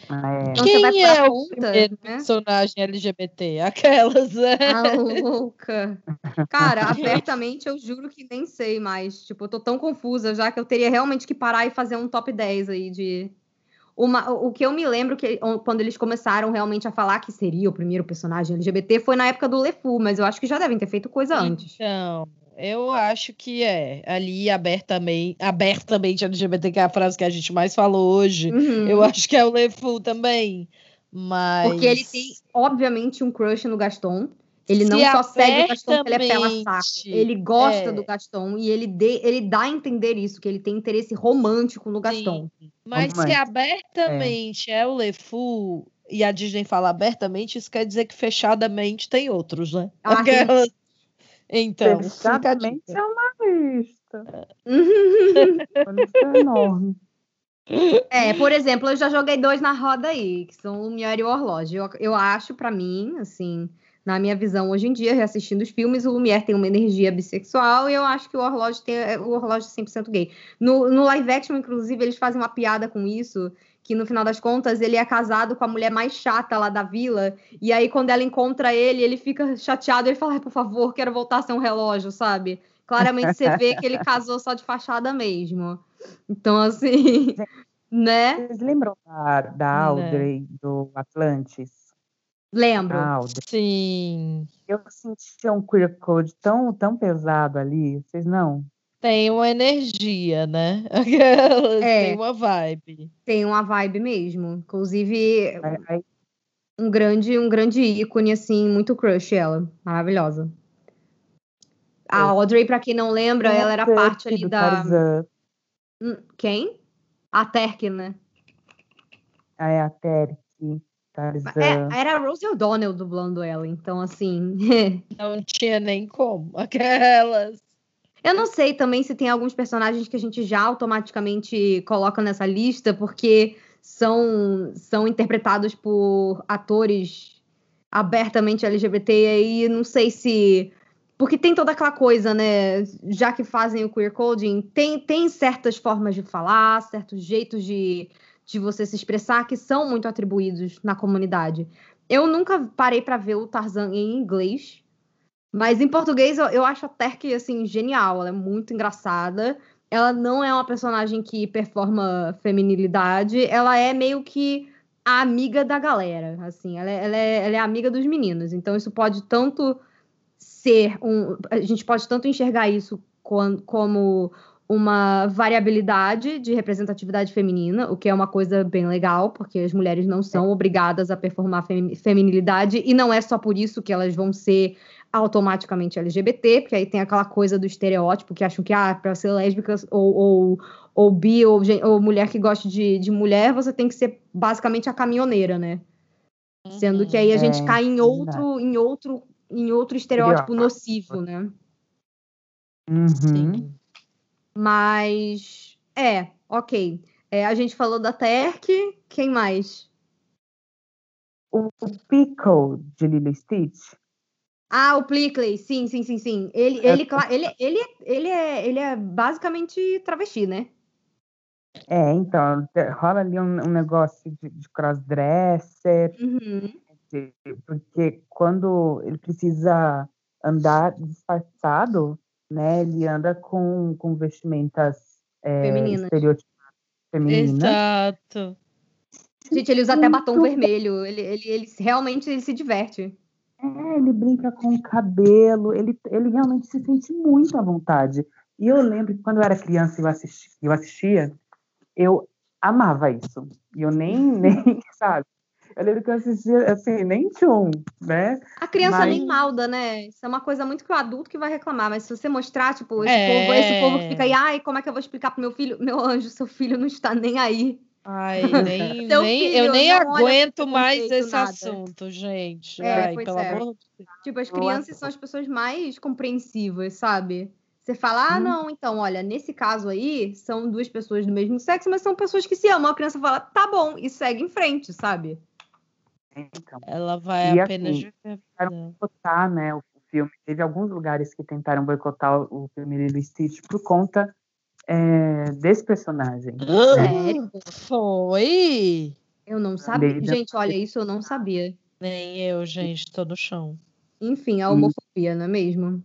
É. Então, Quem é o conta, primeiro né? personagem LGBT? Aquelas, né? A louca. Cara, abertamente eu juro que nem sei mais. Tipo, eu tô tão confusa já que eu teria realmente que parar e fazer um top 10 aí de. Uma, o que eu me lembro que quando eles começaram realmente a falar que seria o primeiro personagem LGBT foi na época do LeFou, mas eu acho que já devem ter feito coisa antes. Então, eu acho que é. Ali abertamente, abertamente LGBT, que é a frase que a gente mais falou hoje. Uhum. Eu acho que é o LeFou também. Mas. Porque ele tem, obviamente, um crush no Gaston. Ele Se não só segue o Gaston porque ele é pela saco. Ele gosta é. do Gaston e ele, de, ele dá a entender isso, que ele tem interesse romântico no Gaston. Sim. Mas se abertamente é, é o LeFou e a Disney fala abertamente, isso quer dizer que fechadamente tem outros, né? Ah, Aquelas... Então, exatamente é uma lista. uma lista enorme. É, por exemplo, eu já joguei dois na roda aí, que são o Lumière e o Horloge. Eu, eu acho, para mim, assim, na minha visão hoje em dia, reassistindo os filmes, o Lumière tem uma energia bissexual e eu acho que o Horloge tem o Horloge 100% gay. No, no live action, inclusive, eles fazem uma piada com isso, que no final das contas ele é casado com a mulher mais chata lá da vila, e aí quando ela encontra ele, ele fica chateado, ele fala, por favor, quero voltar a ser um relógio, sabe? Claramente você vê que ele casou só de fachada mesmo. Então, assim, né? Vocês lembram da, da Audrey né? do Atlantis? Lembro. Sim. Eu sentia um queer code tão, tão pesado ali, vocês não? Tem uma energia, né? É, tem uma vibe. Tem uma vibe mesmo. Inclusive, um grande, um grande ícone, assim, muito crush ela. Maravilhosa. A. Audrey, para quem não lembra, ela era parte ali da. Hum, quem? A Terk, né? Ah, é a Terk. É, era a Rose O'Donnell dublando ela, então assim. não tinha nem como. Aquelas. Eu não sei também se tem alguns personagens que a gente já automaticamente coloca nessa lista, porque são, são interpretados por atores abertamente LGBT, e aí não sei se. Porque tem toda aquela coisa, né? Já que fazem o queer coding, tem, tem certas formas de falar, certos jeitos de, de você se expressar que são muito atribuídos na comunidade. Eu nunca parei para ver o Tarzan em inglês, mas em português eu, eu acho a Terk, assim, genial. Ela é muito engraçada. Ela não é uma personagem que performa feminilidade. Ela é meio que a amiga da galera, assim. Ela é, ela é, ela é amiga dos meninos. Então isso pode tanto ser um... A gente pode tanto enxergar isso como uma variabilidade de representatividade feminina, o que é uma coisa bem legal, porque as mulheres não são obrigadas a performar feminilidade, e não é só por isso que elas vão ser automaticamente LGBT, porque aí tem aquela coisa do estereótipo que acham que, ah, para ser lésbica ou, ou, ou bi ou, ou mulher que gosta de, de mulher, você tem que ser basicamente a caminhoneira, né? Sendo que aí a gente é, cai em outro, em outro, em outro estereótipo nocivo, né? Uhum. Sim. Mas é, ok. É, a gente falou da Terk, quem mais? O Pickle de Lilo Stitch. Ah, o Plickley, sim, sim, sim, sim. Ele, é. ele, ele, ele, ele, é, ele é basicamente travesti, né? É, então, rola ali um, um negócio de, de crossdresser, uhum. porque quando ele precisa andar disfarçado, né, ele anda com, com vestimentas é, estereotipadas femininas. Exato. Gente, ele usa até batom vermelho. Ele, ele, ele realmente ele se diverte. É, ele brinca com o cabelo, ele, ele realmente se sente muito à vontade. E eu lembro que quando eu era criança e eu, assisti, eu assistia, eu amava isso. E eu nem, nem, sabe? Eu lembro que eu assistia, assim, nem tchum, né? A criança mas... nem malda, né? Isso é uma coisa muito que o adulto que vai reclamar. Mas se você mostrar, tipo, esse, é... povo, esse povo que fica aí, ai, como é que eu vou explicar pro meu filho? Meu anjo, seu filho não está nem aí. Ai, nem, nem eu nem aguento mais esse nada. assunto, gente. É, Ai, pelo é. amor de Deus. Tipo, as crianças são as pessoas mais compreensivas, sabe? Você fala, ah, hum. não, então, olha, nesse caso aí, são duas pessoas do mesmo sexo, mas são pessoas que se amam. A criança fala, tá bom, e segue em frente, sabe? Então, Ela vai e apenas assim, tentaram boicotar, né, o filme. Teve alguns lugares que tentaram boicotar o filme Lilo Stitch por conta é, desse personagem. Sério? Né? Foi? Eu não sabia. Gente, olha, isso eu não sabia. Nem eu, gente, tô no chão. Enfim, a homofobia, não é mesmo?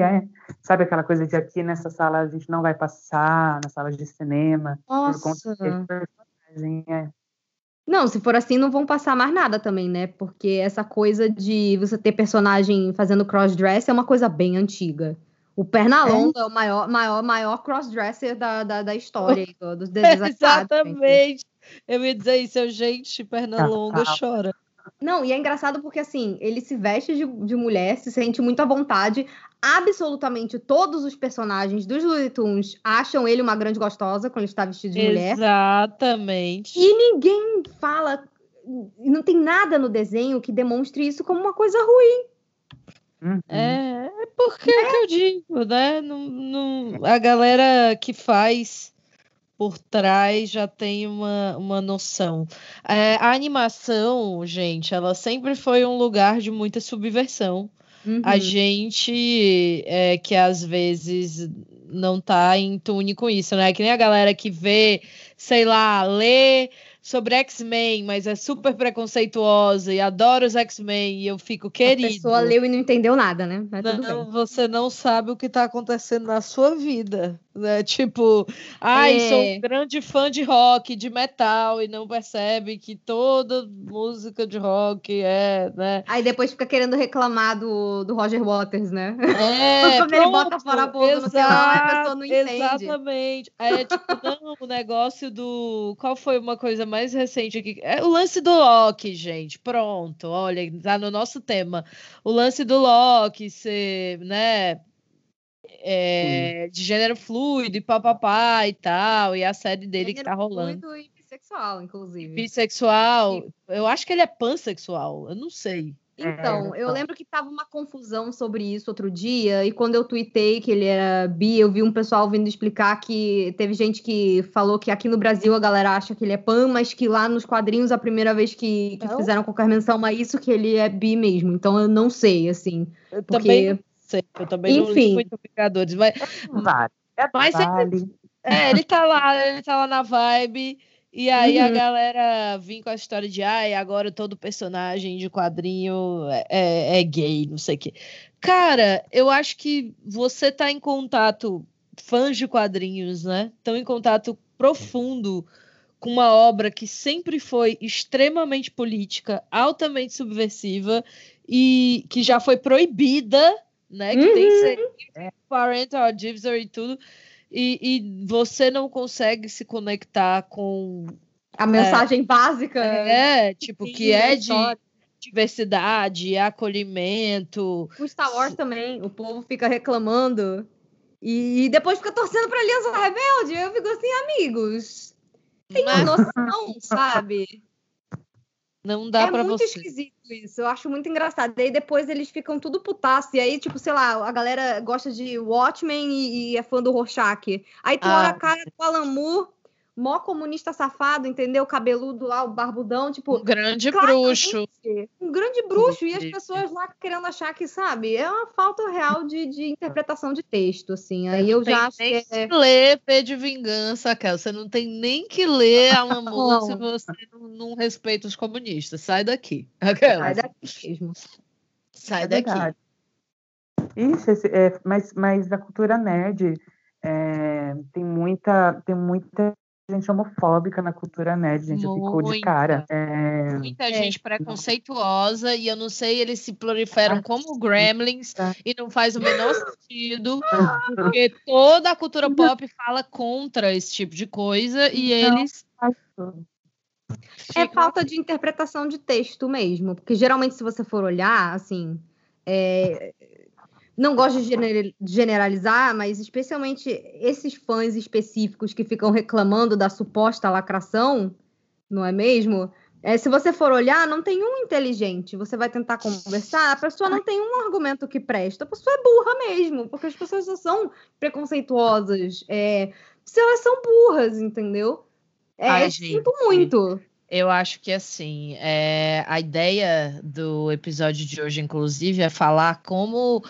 é. Sabe aquela coisa de aqui nessa sala a gente não vai passar, na sala de cinema, Nossa. por conta desse personagem, é. Não, se for assim, não vão passar mais nada também, né? Porque essa coisa de você ter personagem fazendo crossdress é uma coisa bem antiga. O Pernalonga é, é o maior, maior, maior crossdresser da, da, da história do, dos Exatamente. Eu ia dizer isso, gente, Pernalonga chora. Não, e é engraçado porque, assim, ele se veste de, de mulher, se sente muito à vontade. Absolutamente todos os personagens dos Looney Tunes acham ele uma grande gostosa quando ele está vestido de Exatamente. mulher. Exatamente. E ninguém fala. Não tem nada no desenho que demonstre isso como uma coisa ruim. Uhum. É, é porque é. que eu digo, né? Não, não, a galera que faz por trás já tem uma, uma noção. É, a animação, gente, ela sempre foi um lugar de muita subversão. Uhum. A gente é, que às vezes não tá em tune com isso, né? Que nem a galera que vê, sei lá, lê sobre X-Men, mas é super preconceituosa e adora os X-Men e eu fico querido. A pessoa leu e não entendeu nada, né? Mas não, você não sabe o que está acontecendo na sua vida, né? Tipo, ai, é... sou um grande fã de rock, de metal e não percebe que toda música de rock é, né? Aí depois fica querendo reclamar do, do Roger Waters, né? É, Quando ele bota fora a boca no celular, a pessoa não entende. Exatamente. É tipo, não, o negócio do... Qual foi uma coisa mais recente aqui. É o lance do Loki, gente. Pronto, olha, tá no nosso tema. O lance do Loki ser, né? É, de gênero fluido e papapá e tal, e a série dele gênero que tá rolando. Fluido e bissexual, inclusive. Bissexual. Eu acho que ele é pansexual, eu não sei. Então, é, eu lembro que tava uma confusão sobre isso outro dia, e quando eu tuitei que ele era bi, eu vi um pessoal vindo explicar que teve gente que falou que aqui no Brasil a galera acha que ele é pan, mas que lá nos quadrinhos a primeira vez que, que fizeram qualquer menção a isso, que ele é bi mesmo. Então eu não sei, assim. Eu porque... também sei, eu também Enfim. não li muito Vingadores, mas. Vale. É mas vale. É, ele tá lá, ele tá lá na vibe. E aí uhum. a galera vem com a história de ai, agora todo personagem de quadrinho é, é, é, gay, não sei o quê. Cara, eu acho que você tá em contato, fãs de quadrinhos, né? Estão em contato profundo com uma obra que sempre foi extremamente política, altamente subversiva e que já foi proibida, né? Que uhum. tem parental advisory e tudo e, e você não consegue se conectar com a mensagem é, básica. É, tipo, que é de diversidade, acolhimento. O Star Wars também, o povo fica reclamando e depois fica torcendo pra Aliança Rebelde. Eu fico assim, amigos, tem uma noção, sabe? Não dá é para você. É muito esquisito isso. Eu acho muito engraçado. Daí depois eles ficam tudo putaço. E aí, tipo, sei lá, a galera gosta de Watchmen e, e é fã do Rorschach. Aí tu ah. olha a cara do Alan Moore mó comunista safado, entendeu? Cabeludo lá, o barbudão, tipo. Um grande bruxo. Um grande bruxo. E as pessoas lá querendo achar que, sabe, é uma falta real de, de interpretação de texto, assim. Aí eu já acho que. É... ler P de Vingança, Kel. Você não tem nem que ler a Moore se você não, não, respeita os comunistas. Sai daqui. Sai daqui mesmo. Sai é daqui. Isso, é, mas, mas a cultura nerd é, tem muita tem muita gente homofóbica na cultura nerd, gente. Muita, ficou de cara. É... Muita é. gente preconceituosa e eu não sei, eles se proliferam ah, como gremlins tá. e não faz o menor sentido, porque toda a cultura pop fala contra esse tipo de coisa e eles. É falta de interpretação de texto mesmo, porque geralmente, se você for olhar, assim, é, não gosto de generalizar, mas especialmente esses fãs específicos que ficam reclamando da suposta lacração, não é mesmo? É, se você for olhar, não tem um inteligente. Você vai tentar conversar, a pessoa não tem um argumento que presta. A pessoa é burra mesmo, porque as pessoas não são preconceituosas. É, se elas são burras, entendeu? É, Ai, sinto muito. Eu acho que assim, é, a ideia do episódio de hoje, inclusive, é falar como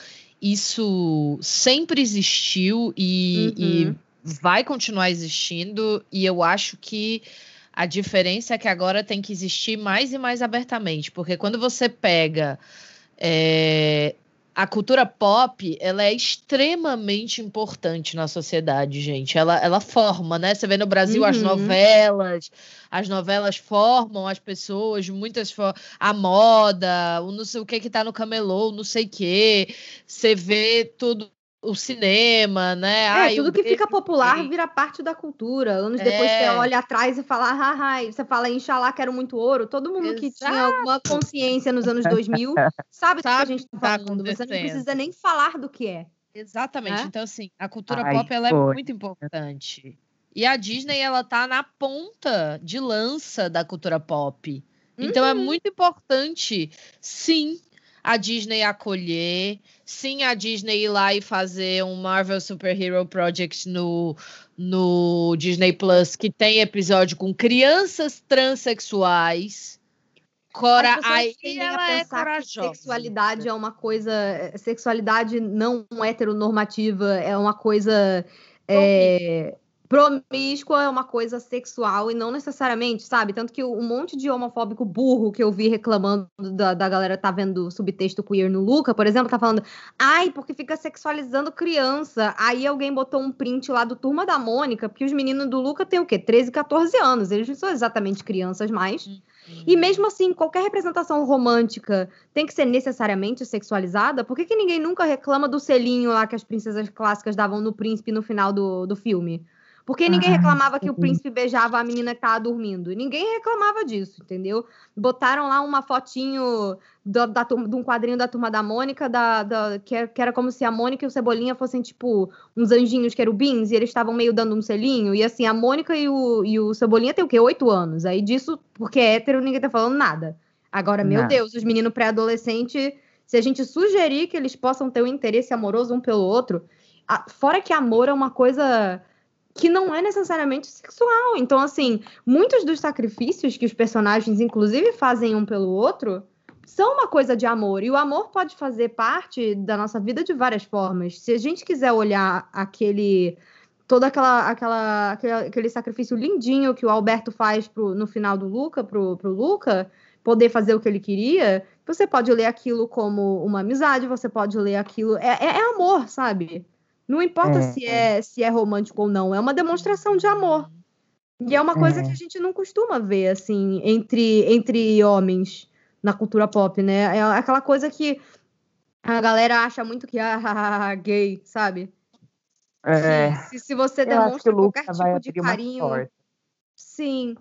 isso sempre existiu e, uhum. e vai continuar existindo, e eu acho que a diferença é que agora tem que existir mais e mais abertamente, porque quando você pega é, a cultura pop, ela é extremamente importante na sociedade, gente. Ela, ela forma, né? Você vê no Brasil uhum. as novelas, as novelas formam as pessoas, muitas for... a moda, o não sei o que que tá no camelô, não sei o que. Você vê tudo o cinema, né? É, Ai, tudo que fica popular vira parte da cultura. Anos é. depois você olha atrás e fala, ah, ah, você fala, Inxalá, quero muito ouro. Todo mundo Exato. que tinha alguma consciência nos anos 2000 sabe, sabe do que a gente tá, tá falando. Você não precisa nem falar do que é. Exatamente. É? Então, assim, a cultura Ai, pop ela é muito importante. E a Disney, ela tá na ponta de lança da cultura pop. Então, é uhum. é muito importante, sim, a Disney acolher, sim a Disney ir lá e fazer um Marvel Super Hero Project no, no Disney Plus, que tem episódio com crianças transexuais. Cora, aí ela é corajosa. sexualidade é uma coisa, sexualidade não heteronormativa é uma coisa é, promíscua é uma coisa sexual e não necessariamente, sabe? Tanto que um monte de homofóbico burro que eu vi reclamando da, da galera tá vendo subtexto queer no Luca, por exemplo, tá falando, ai, porque fica sexualizando criança. Aí alguém botou um print lá do Turma da Mônica, porque os meninos do Luca têm o quê? 13, 14 anos. Eles não são exatamente crianças mais. Uhum. E mesmo assim, qualquer representação romântica tem que ser necessariamente sexualizada? Por que, que ninguém nunca reclama do selinho lá que as princesas clássicas davam no príncipe no final do, do filme? Porque ninguém reclamava que o príncipe beijava a menina que tava dormindo. Ninguém reclamava disso, entendeu? Botaram lá uma fotinho do, da, de um quadrinho da Turma da Mônica, da, da, que, era, que, era, como se a Mônica e o Cebolinha fossem, tipo, uns anjinhos querubins, e eles estavam meio dando um selinho. E assim, a Mônica e o, e o Cebolinha tem o quê? Oito anos. Aí disso, porque é hétero, ninguém tá falando nada. Agora, meu Não. Deus, os meninos pré-adolescentes, se a gente sugerir que eles possam ter um interesse amoroso um pelo outro, a, fora que amor é uma coisa que não é necessariamente sexual. Então, assim, muitos dos sacrifícios que os personagens, inclusive, fazem um pelo outro, são uma coisa de amor. E o amor pode fazer parte da nossa vida de várias formas. Se a gente quiser olhar aquele. Todo aquela, aquela, aquele, aquele sacrifício lindinho que o Alberto faz pro, no final do Luca, pro, pro Luca, poder fazer o que ele queria, você pode ler aquilo como uma amizade, você pode ler aquilo. É, é, é amor, sabe? Não importa é. se é se é romântico ou não, é uma demonstração de amor. E é uma coisa é. que a gente não costuma ver assim entre entre homens na cultura pop, né? É aquela coisa que a galera acha muito que ah, gay, sabe? É. Se, se você demonstra qualquer tipo de carinho. Sim.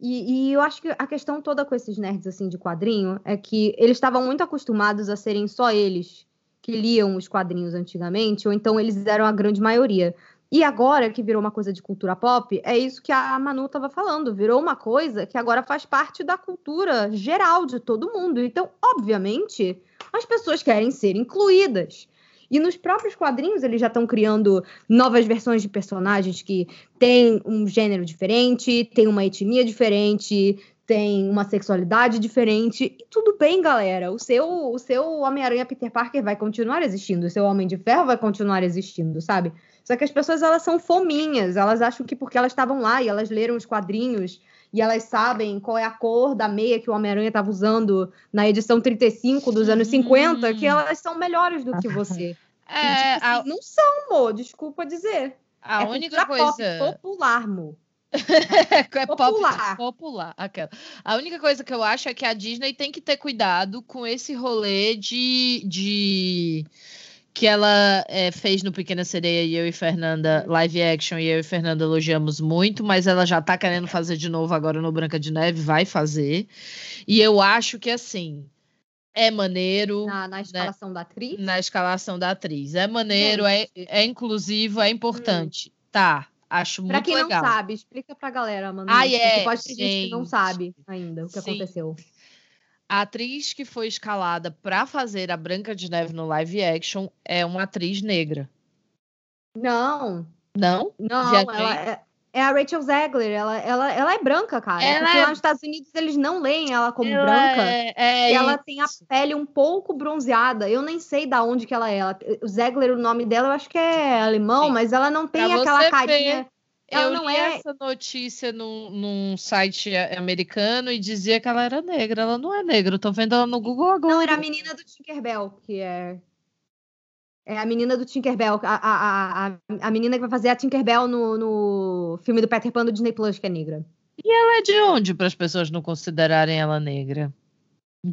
E, e, eu acho que a questão toda com esses nerds assim de quadrinho é que eles estavam muito acostumados a serem só eles que liam os quadrinhos antigamente, ou então eles eram a grande maioria. E agora que virou uma coisa de cultura pop, é isso que a Manu estava falando, virou uma coisa que agora faz parte da cultura geral de todo mundo. Então, obviamente, as pessoas querem ser incluídas. E nos próprios quadrinhos eles já estão criando novas versões de personagens que têm um gênero diferente, têm uma etnia diferente, tem uma sexualidade diferente. E tudo bem, galera. O seu, o seu Homem-Aranha Peter Parker vai continuar existindo. O seu Homem de Ferro vai continuar existindo, sabe? Só que as pessoas, elas são fominhas. Elas acham que porque elas estavam lá e elas leram os quadrinhos e elas sabem qual é a cor da meia que o Homem-Aranha estava usando na edição 35 dos anos 50, que elas são melhores do que você. É, e, tipo, assim, a... não são, amor. Desculpa dizer. A é única coisa... popular, amor. é popular. popular. Aquela. A única coisa que eu acho é que a Disney tem que ter cuidado com esse rolê de. de que ela é, fez no Pequena Sereia e eu e Fernanda live action e eu e Fernanda elogiamos muito, mas ela já tá querendo fazer de novo agora no Branca de Neve, vai fazer. E eu acho que assim, é maneiro. Na, na né? escalação né? da atriz? Na escalação da atriz. É maneiro, é, é inclusivo, é importante. Hum. Tá. Acho muito legal. Pra quem legal. não sabe, explica pra galera, Manu. Ah, é. Pode ter gente, gente que não sabe ainda o que Sim. aconteceu. A atriz que foi escalada para fazer a Branca de Neve no live action é uma atriz negra. Não. Não? Não, ela é, é, a Rachel Zegler. Ela, ela, ela é branca, cara. Ela porque é... lá nos Estados Unidos eles não leem ela como ela branca. É, é ela isso. tem a pele um pouco bronzeada. Eu nem sei da onde que ela é. Ela, o Zegler, o nome dela, eu acho que é alemão, Sim. mas ela não tem pra aquela carinha. Ver ela eu não li é... essa notícia num, num site americano e dizia que ela era negra. Ela não é negra. Eu tô vendo ela no Google agora. Não, era a menina do Tinkerbell, que é. É a menina do Tinkerbell. A, a, a, a menina que vai fazer a Tinkerbell no, no filme do Peter Pan do Disney Plus, que é negra. E ela é de onde para as pessoas não considerarem ela negra?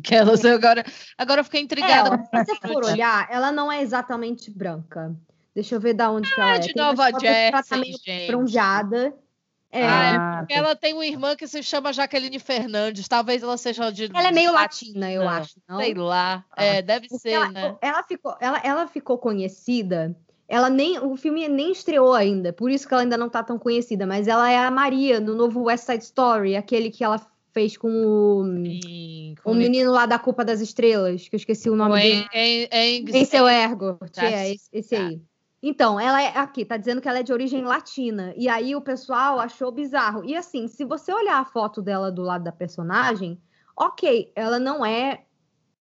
Que elas agora, agora eu fiquei intrigada. É, se você for olhar, ela não é exatamente branca. Deixa eu ver da onde ah, ela é. de Nova Jersey, gente. bronzeada. É. Ah, é ela tem uma irmã que se chama Jaqueline Fernandes. Talvez ela seja de. Ela é meio latina, eu acho. Não? Sei lá. Ah. É, deve Porque ser, ela, né? Ela ficou, ela, ela ficou conhecida. Ela nem, o filme nem estreou ainda, por isso que ela ainda não tá tão conhecida. Mas ela é a Maria no novo West Side Story, aquele que ela fez com o, Sim, com o menino lá da Culpa das Estrelas, que eu esqueci o nome dele. Em, em, em, em seu ergo. É, esse, esse tá. aí. Então, ela é aqui, tá dizendo que ela é de origem latina. E aí o pessoal achou bizarro. E assim, se você olhar a foto dela do lado da personagem, ok, ela não é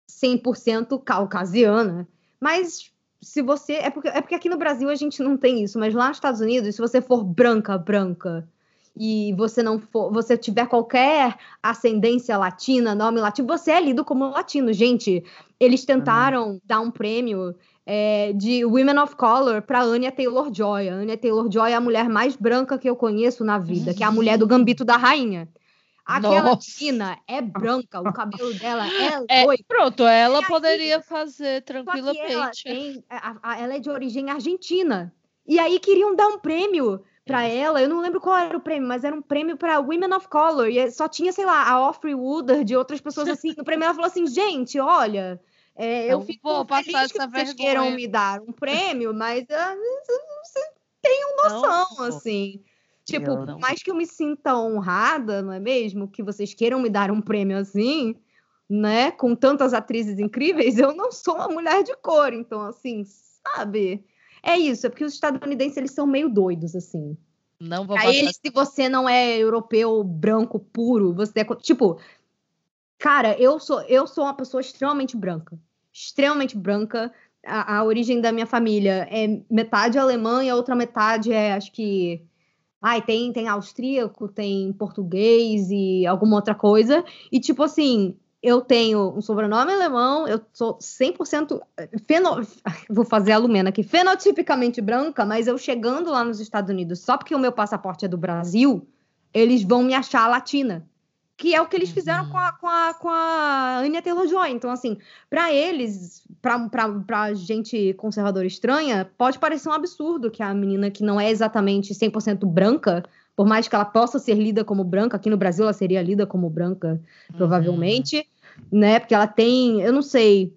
100% caucasiana, mas se você. É porque, é porque aqui no Brasil a gente não tem isso, mas lá nos Estados Unidos, se você for branca, branca, e você não for, você tiver qualquer ascendência latina, nome latino, você é lido como latino. Gente, eles tentaram uhum. dar um prêmio é, de Women of Color para Anya Taylor-Joy. A Anya Taylor-Joy é a mulher mais branca que eu conheço na vida, que é a mulher do Gambito da Rainha. Aquela menina é branca, o cabelo dela é, é Pronto, ela poderia fazer tranquilamente. Ela, tem, a, a, ela é de origem argentina. E aí queriam dar um prêmio para ela, eu não lembro qual era o prêmio, mas era um prêmio para Women of Color, e só tinha, sei lá, a Offrey Woodard de outras pessoas assim. No prêmio ela falou assim: gente, olha, é, eu fico vou passar essa que vocês vergonha. queiram me dar um prêmio, mas uh, vocês tenham noção, não, assim. Tipo, por mais que eu me sinta honrada, não é mesmo? Que vocês queiram me dar um prêmio assim, né? Com tantas atrizes incríveis, eu não sou uma mulher de cor. Então, assim, sabe? É isso, é porque os estadunidenses, eles são meio doidos, assim. Não vou Aí, passar... se você não é europeu, branco, puro, você é... Tipo, Cara, eu sou, eu sou uma pessoa extremamente branca. Extremamente branca. A, a, origem da minha família é metade alemã e a outra metade é, acho que. Ai, tem, tem austríaco, tem português e alguma outra coisa. E, tipo assim, eu tenho um sobrenome alemão, eu sou 100% feno... vou fazer a Lumena aqui, fenotipicamente branca, mas eu chegando lá nos Estados Unidos, só porque o meu passaporte é do Brasil, eles vão me achar latina que é o que eles fizeram com a, uhum. com a, com a Anya Taylor-Joy. Então, assim, para eles, para gente conservadora estranha, pode parecer um absurdo que a menina que não é exatamente 100% branca, por mais que ela possa ser lida como branca, aqui no Brasil ela seria lida como branca, uhum. provavelmente, uhum. né? Porque ela tem, eu não sei,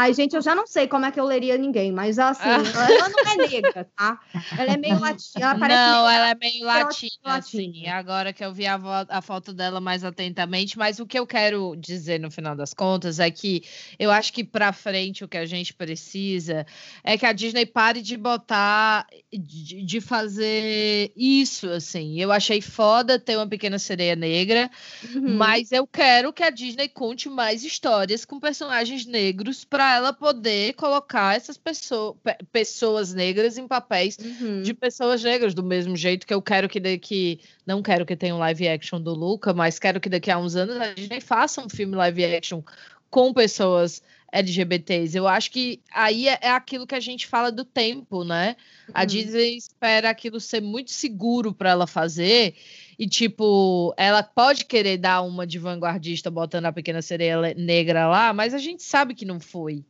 Ai, gente, eu já não sei como é que eu leria ninguém, mas assim, ah. ela, não é negra, tá? Ela é meio latina. Ela parece não, meio ela é meio latina, assim. Agora que eu vi a, a, foto dela mais atentamente, mas o que eu quero dizer no final das contas é que eu acho que para frente o que a gente precisa é que a Disney pare de botar, de, de fazer isso, assim. Eu achei foda ter uma pequena sereia negra, uhum. mas eu quero que a Disney conte mais histórias com personagens negros para ela poder colocar essas pessoas, pessoas negras em papéis uhum. de pessoas negras, do mesmo jeito que eu quero que daqui. Não quero que tenha um live action do Luca, mas quero que daqui a uns anos a gente faça um filme live action com pessoas LGBTs. Eu acho que aí é, é aquilo que a gente fala do tempo, né? A uhum. Disney espera aquilo ser muito seguro para ela fazer E, tipo, ela pode querer dar uma de vanguardista botando a pequena sereia negra lá, mas a gente sabe que não foi.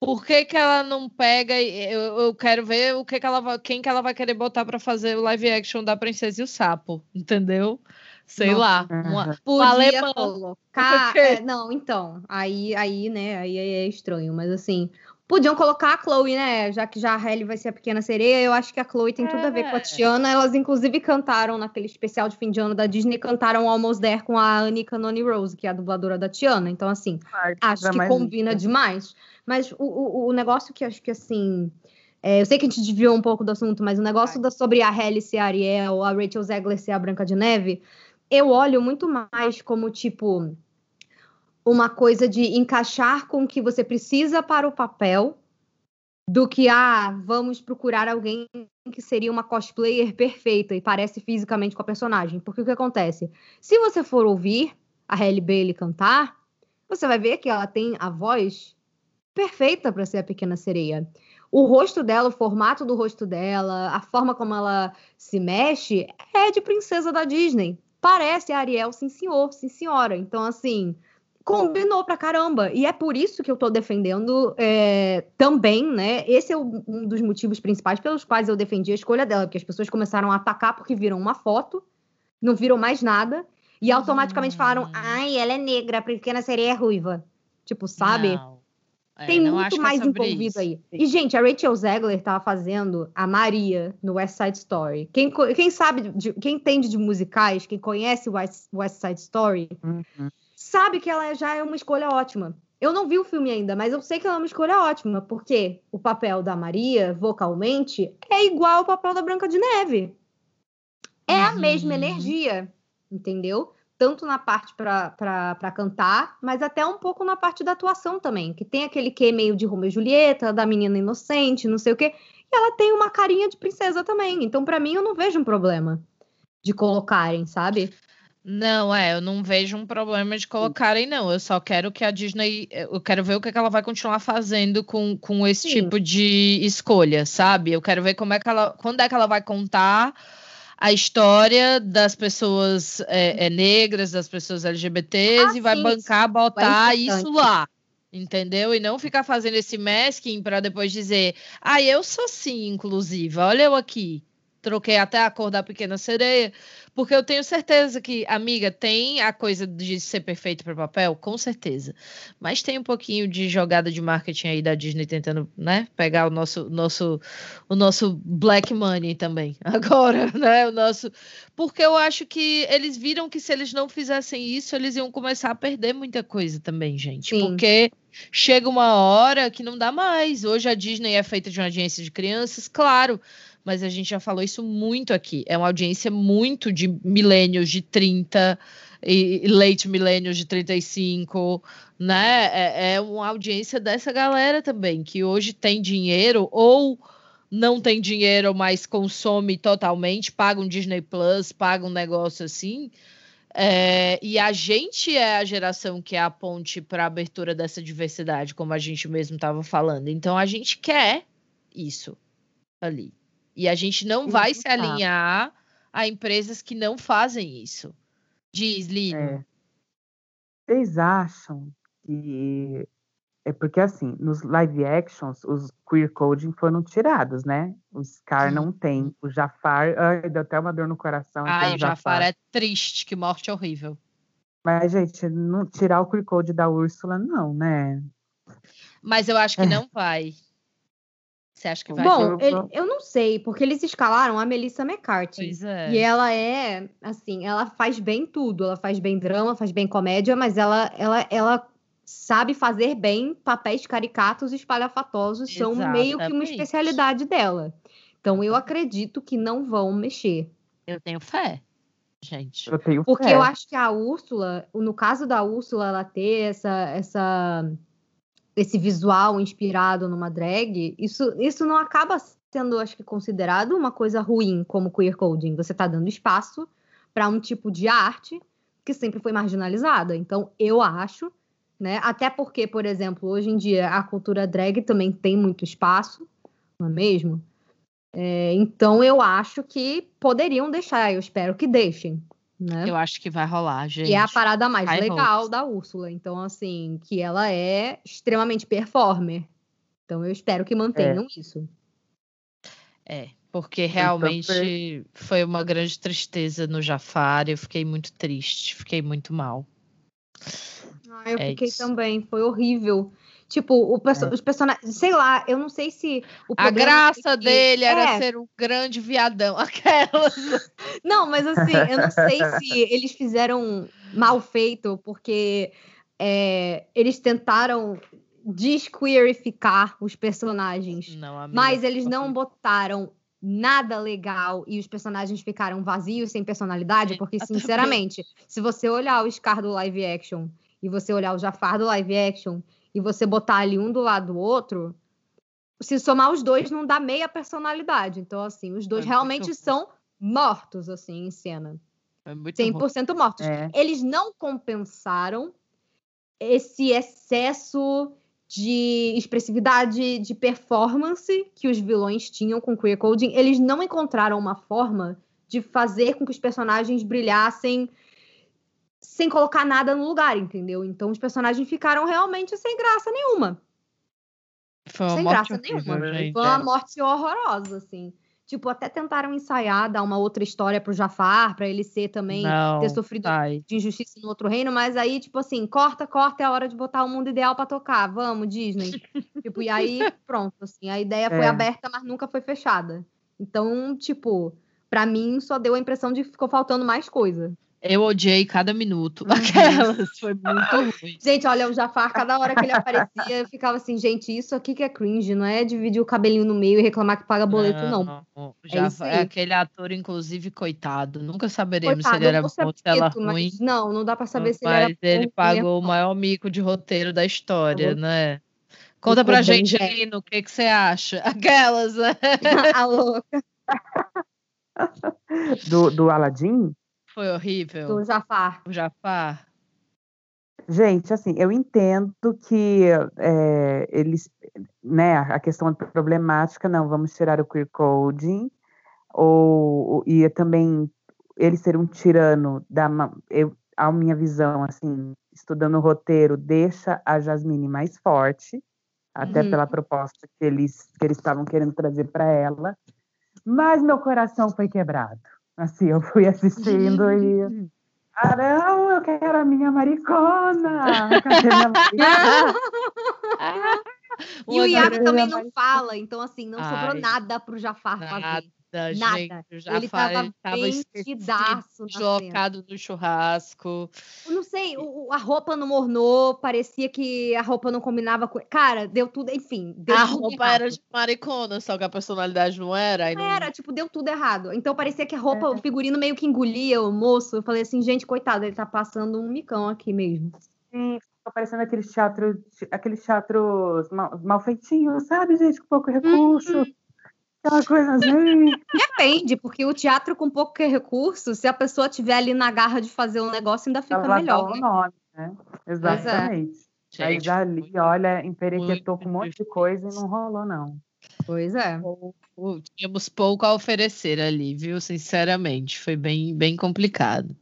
Por que, que ela não pega? Eu, eu quero ver o que, que ela vai, quem que ela vai querer botar para fazer o live action da Princesa e o Sapo, entendeu? Sei Nossa, lá. Uma, Podia colocar. É, não, então. Aí, aí, né? Aí é estranho, mas assim. Podiam colocar a Chloe, né? Já que já a Halle vai ser a pequena sereia, eu acho que a Chloe tem tudo a ver com a é. Tiana. Elas, inclusive, cantaram naquele especial de fim de ano da Disney, cantaram Almost There com a Anika Noni Rose, que é a dubladora da Tiana. Então, assim, acho que combina demais. Mas o, o, o negócio que acho que, assim. É, eu sei que a gente desviou um pouco do assunto, mas o negócio da, sobre a Halle ser a Ariel, a Rachel Zegler ser a Branca de Neve, eu olho muito mais como, tipo uma coisa de encaixar com o que você precisa para o papel do que, ah, vamos procurar alguém que seria uma cosplayer perfeita e parece fisicamente com a personagem. Porque o que acontece? Se você for ouvir a Halle Bailey cantar, você vai ver que ela tem a voz perfeita para ser a pequena sereia. O rosto dela, o formato do rosto dela, a forma como ela se mexe é de princesa da Disney. Parece a Ariel, sim senhor, sim senhora. Então, assim, combinou pra caramba. E é por isso que eu tô defendendo é, também, né? Esse é um dos motivos principais pelos quais eu defendi a escolha dela, porque as pessoas começaram a atacar porque viram uma foto, não viram mais nada, e automaticamente hum. falaram: ai, ela é negra, a pequena sereia é ruiva. Tipo, sabe? Não. É, Tem muito mais é envolvido isso. aí. E, gente, a Rachel Zegler tava fazendo a Maria no West Side Story. Quem, quem sabe, de, quem entende de musicais, quem conhece West, West Side Story, uhum sabe que ela já é uma escolha ótima. Eu não vi o filme ainda, mas eu sei que ela é uma escolha ótima, porque o papel da Maria, vocalmente, é igual ao papel da Branca de Neve. É uhum. a mesma energia, entendeu? Tanto na parte para cantar, mas até um pouco na parte da atuação também, que tem aquele que meio de Romeu e Julieta, da menina inocente, não sei o quê. E ela tem uma carinha de princesa também. Então, para mim, eu não vejo um problema de colocarem, sabe? Não, é, eu não vejo um problema de colocarem, não. Eu só quero que a Disney. Eu quero ver o que, é que ela vai continuar fazendo com, com esse Sim. tipo de escolha, sabe? Eu quero ver como é que ela. Quando é que ela vai contar a história das pessoas é, é, negras, das pessoas LGBTs, ah, e vai sim, bancar, botar isso lá. Entendeu? E não ficar fazendo esse masking para depois dizer, ah, eu sou sim inclusiva, olha eu aqui troquei até a cor da pequena sereia, porque eu tenho certeza que, amiga, tem a coisa de ser perfeito para papel, com certeza. Mas tem um pouquinho de jogada de marketing aí da Disney tentando, né, pegar o nosso nosso o nosso black money também. Agora, né, o nosso porque eu acho que eles viram que se eles não fizessem isso, eles iam começar a perder muita coisa também, gente. Sim. Porque chega uma hora que não dá mais. Hoje a Disney é feita de uma agência de crianças, claro, mas a gente já falou isso muito aqui. É uma audiência muito de milênios de 30 e late milênios de 35, né? É, é uma audiência dessa galera também, que hoje tem dinheiro ou não tem dinheiro, mas consome totalmente, paga um Disney Plus, paga um negócio assim. É, e a gente é a geração que é a ponte para a abertura dessa diversidade, como a gente mesmo estava falando. Então a gente quer isso ali. E a gente não vai se alinhar a empresas que não fazem isso. Diz, Lino. É. Vocês acham que. É porque, assim, nos live actions, os queer coding foram tirados, né? O Scar não tem. O Jafar. Ai, deu até uma dor no coração. Ai, o Jafar. Jafar é triste, que morte horrível. Mas, gente, não, tirar o queer code da Úrsula, não, né? Mas eu acho que é. não vai. Você acha que vai? Bom, ele, eu não sei, porque eles escalaram a Melissa McCarthy. Pois é. E ela é, assim, ela faz bem tudo. Ela faz bem drama, faz bem comédia, mas ela, ela, ela sabe fazer bem papéis caricatos e espalhafatosos. Exatamente. São meio que uma especialidade dela. Então eu acredito que não vão mexer. Eu tenho fé. Gente. Eu tenho Porque fé. eu acho que a Úrsula, no caso da Úrsula, ela ter essa, essa esse visual inspirado numa drag, isso, isso não acaba sendo, acho que, considerado uma coisa ruim como queer coding. Você está dando espaço para um tipo de arte que sempre foi marginalizada. Então, eu acho, né? Até porque, por exemplo, hoje em dia a cultura drag também tem muito espaço, não é mesmo? É, então, eu acho que poderiam deixar, eu espero que deixem. Né? Eu acho que vai rolar, gente. E é a parada mais High legal hopes. da Úrsula. Então, assim, que ela é extremamente performer. Então, eu espero que mantenham isso. É, porque realmente foi uma grande tristeza no Jafar. Eu fiquei muito triste, fiquei muito mal. Ah, eu É fiquei isso. também, foi horrível. Tipo, perso- É. os personagens, sei lá, eu não sei se o A graça foi que- dele era É, ser um grande viadão. Aquelas. Não, mas assim, eu não sei se eles fizeram mal feito, porque é, eles tentaram desqueerificar os personagens. Não, amiga, Mas eles não botaram nada legal e os personagens ficaram vazios, sem personalidade, porque, sinceramente, se você olhar o Scar do live action e você olhar o Jafar do live action e você botar ali um do lado do outro, se somar os dois não dá meia personalidade. Então, assim, os dois É realmente são mortos, assim, em cena. Ruim. 100% mortos. É. Eles não compensaram esse excesso de expressividade, de performance que os vilões tinham com Queer Coding. Eles não encontraram uma forma de fazer com que os personagens brilhassem sem colocar nada no lugar, entendeu? Então os personagens ficaram realmente sem graça nenhuma. Foi uma sem morte graça horrível, nenhuma. gente. Foi uma morte horrorosa, assim. Tipo, até tentaram ensaiar, dar uma outra história pro Jafar, pra ele ser também, Não, ter sofrido sai. de injustiça no outro reino, mas aí, tipo assim, corta, corta, é a hora de botar o mundo ideal pra tocar. Vamos, Disney. tipo, e aí, pronto, assim, a ideia foi É. aberta, mas nunca foi fechada. Então, tipo, pra mim só deu a impressão de que ficou faltando mais coisa. Eu odiei cada minuto. Uhum. Aquelas. Foi muito ruim. Gente, olha, o Jafar, cada hora que ele aparecia, eu ficava assim, gente, isso aqui que é cringe, não é dividir o cabelinho no meio e reclamar que paga boleto, não. Já isso é aí. aquele ator, inclusive, coitado. Nunca saberemos Coitado, se ele era bom ou se ela ruim. mas não, não dá pra saber se ele mas era bom ele ou pagou o ruim. maior mico de roteiro da história, né? Conta pra gente, velho. Lino, o que, que você acha? Aquelas, né? A louca Do, do Aladdin, Foi horrível. do Jafar. O Jafar. Gente, assim, eu entendo que é, eles, né, a questão problemática, não, vamos tirar o queer coding, ou, e também ele ser um tirano, da, eu, a minha visão, assim, estudando o roteiro, deixa a Jasmine mais forte, até Uhum. pela proposta que eles que eles estavam querendo trazer para ela, mas meu coração foi quebrado. Assim, eu fui assistindo e ah, não, eu quero a minha maricona! Cadê minha maricona? E o Iago também não fala, então assim, não sobrou Ai. nada pro Jafar fazer. Nada, Nada. gente. Jafar tava ele tava vestidaço na deslocado no churrasco. Eu não sei, o- a roupa não mornou, parecia que a roupa não combinava com. Cara, deu tudo, enfim. Deu a tudo roupa errado. era de maricona, só que a personalidade não era. Não... Era, tipo, deu tudo errado. Então parecia que a roupa, o figurino meio que engolia o moço. Eu falei assim, gente, coitado, ele tá passando um micão aqui mesmo. Sim, ficou parecendo aqueles teatros, aqueles teatros mal, mal feitinhos, sabe, gente, com pouco recurso. Aquela coisa assim. Depende, porque o teatro com pouco recurso, se a pessoa tiver ali na garra de fazer um negócio, ainda fica ela melhor. o né? nome, né? é. Exatamente. Gente, ali, muito- olha, emperequetou muito com um monte de coisa e não rolou, não. Pois é. pouco- tínhamos pouco a oferecer ali, viu? Sinceramente, foi bem, bem complicado.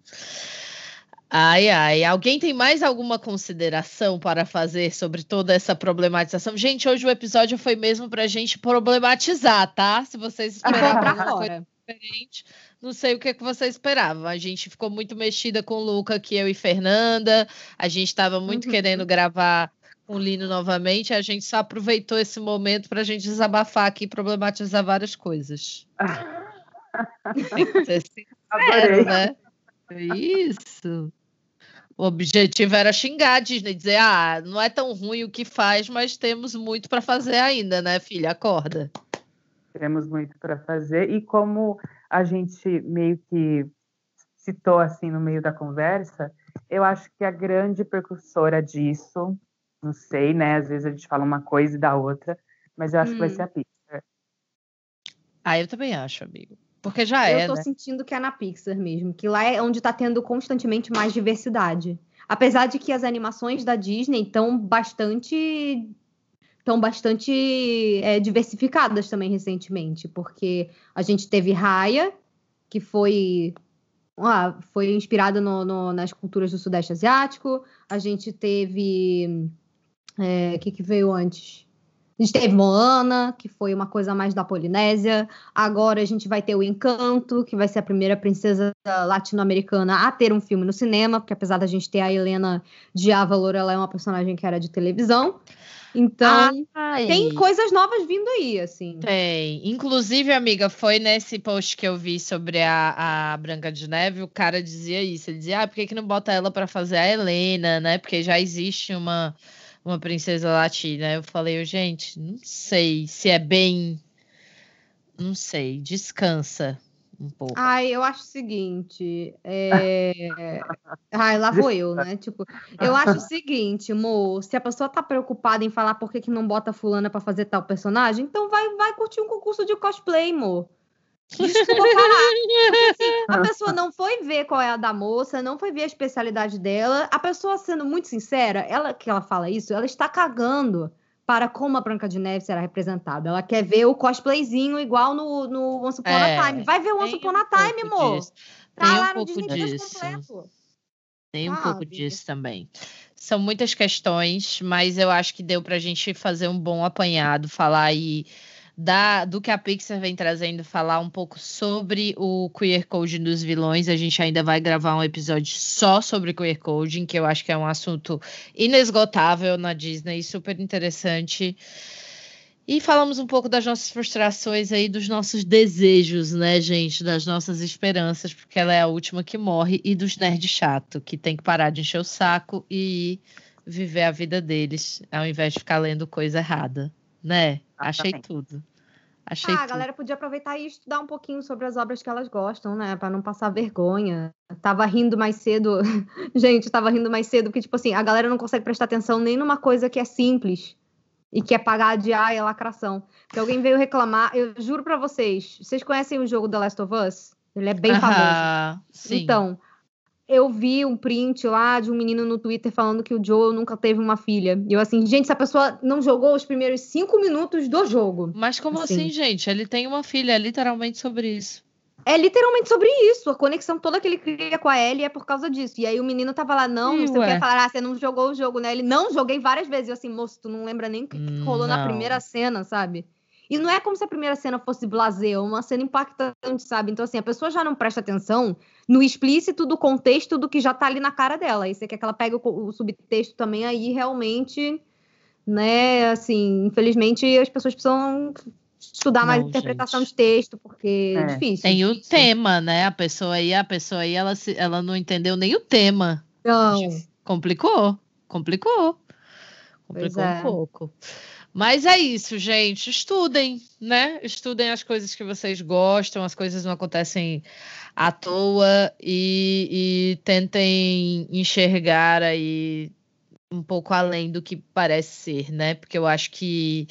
Ai, ai, alguém tem mais alguma consideração para fazer sobre toda essa problematização? Gente, hoje o episódio foi mesmo para a gente problematizar, tá? Se vocês esperavam pra alguma coisa diferente, não sei o que, que você esperava. A gente ficou muito mexida com o Luca, aqui eu e Fernanda. A gente estava muito Uhum. querendo gravar com o Lino novamente. A gente só aproveitou esse momento para a gente desabafar aqui e problematizar várias coisas. Tem que ser sincero, né? Isso. O objetivo era xingar a Disney, dizer, ah, não é tão ruim o que faz, mas temos muito para fazer ainda, né, filha? Acorda. Temos muito para fazer. E como a gente meio que citou assim no meio da conversa, eu acho que a grande precursora disso, não sei, né? Às vezes a gente fala uma coisa e dá outra, mas eu acho que vai Hum. ser a Pixar. Ah, eu também acho, amigo. Porque já eu é, tô né? sentindo que é na Pixar mesmo, que lá é onde tá tendo constantemente mais diversidade. Apesar de que as animações da Disney estão bastante estão bastante é, diversificadas também recentemente, porque a gente teve Raya, que foi ah, foi inspirada no, no, nas culturas do Sudeste Asiático. A gente teve. O é, que, que veio antes? A gente teve Moana, que foi uma coisa mais da Polinésia. Agora a gente vai ter o Encanto, que vai ser a primeira princesa latino-americana a ter um filme no cinema, porque apesar da gente ter a Helena de Avalor, ela é uma personagem que era de televisão. Então, Ai. tem coisas novas vindo aí, assim. Tem. Inclusive, amiga, foi nesse post que eu vi sobre a, a Branca de Neve, o cara dizia isso. Ele dizia, ah, por que, que não bota ela para fazer a Helena, né? Porque já existe uma, uma princesa latina. Eu falei, gente, não sei se é bem... Não sei, descansa um pouco. Ai, eu acho o seguinte. É... Ai, lá vou eu, né? Tipo, eu acho o seguinte, amor. Se a pessoa tá preocupada em falar por que, que não bota fulana para fazer tal personagem, então vai, vai curtir um concurso de cosplay, amor. Desculpa falar. Porque, assim, a pessoa não foi ver qual é a da moça, não foi ver a especialidade dela. A pessoa, sendo muito sincera, ela que ela fala isso, ela está cagando para como a Branca de Neve será representada. Ela quer ver o cosplayzinho igual no, no Once Upon a é, Time. Vai ver o Once Upon a Time, amor. Disso. Tá tem lá um no pouco Disney disso. Completo. Tem um pouco disso também. São muitas questões, mas eu acho que deu para a gente fazer um bom apanhado, falar aí. Da, do que a Pixar vem trazendo, falar um pouco sobre o queer coding dos vilões. A gente ainda vai gravar um episódio só sobre queer coding, que eu acho que é um assunto inesgotável na Disney, super interessante. E falamos um pouco das nossas frustrações aí, dos nossos desejos, né, gente? Das nossas esperanças, porque ela é a última que morre, e dos nerds chato, que tem que parar de encher o saco e viver a vida deles, ao invés de ficar lendo coisa errada, né? Achei tudo. Achei ah, tudo. a galera podia aproveitar e estudar um pouquinho sobre as obras que elas gostam, né? Para não passar vergonha. Tava rindo mais cedo. Gente, tava rindo mais cedo, porque, tipo assim, a galera não consegue prestar atenção nem numa coisa que é simples e que é pagar de ai, é lacração. Que alguém veio reclamar. Eu juro para vocês, vocês conhecem o jogo The Last of Us? Ele é bem uh -huh, famoso. Sim. Então, eu vi um print lá de um menino no Twitter falando que o Joe nunca teve uma filha. E eu assim, gente, essa pessoa não jogou os primeiros cinco minutos do jogo. Mas como assim, assim gente? Ele tem uma filha, é literalmente sobre isso. É literalmente sobre isso. A conexão toda que ele cria com a Ellie é por causa disso. E aí o menino tava lá, não, não sei o que, falar, ah, você não jogou o jogo, né? Ele, não, joguei várias vezes. Eu assim, moço, tu não lembra nem o que, rolou não. na primeira cena, sabe? E não é como se a primeira cena fosse blazer, é uma cena impactante, sabe? Então, assim, a pessoa já não presta atenção no explícito do contexto do que já tá ali na cara dela. E você quer que ela pegue o, o subtexto também, aí realmente, né, assim, infelizmente as pessoas precisam estudar não, mais interpretação gente. de texto, porque é, é difícil. Tem é difícil. o tema, né? A pessoa aí, a pessoa aí, ela, se, ela não entendeu nem o tema. Não. Complicou, complicou. Complicou é. um pouco. Mas é isso, gente. Estudem, né? Estudem as coisas que vocês gostam, as coisas não acontecem à toa e, e tentem enxergar aí um pouco além do que parece ser, né? Porque eu acho que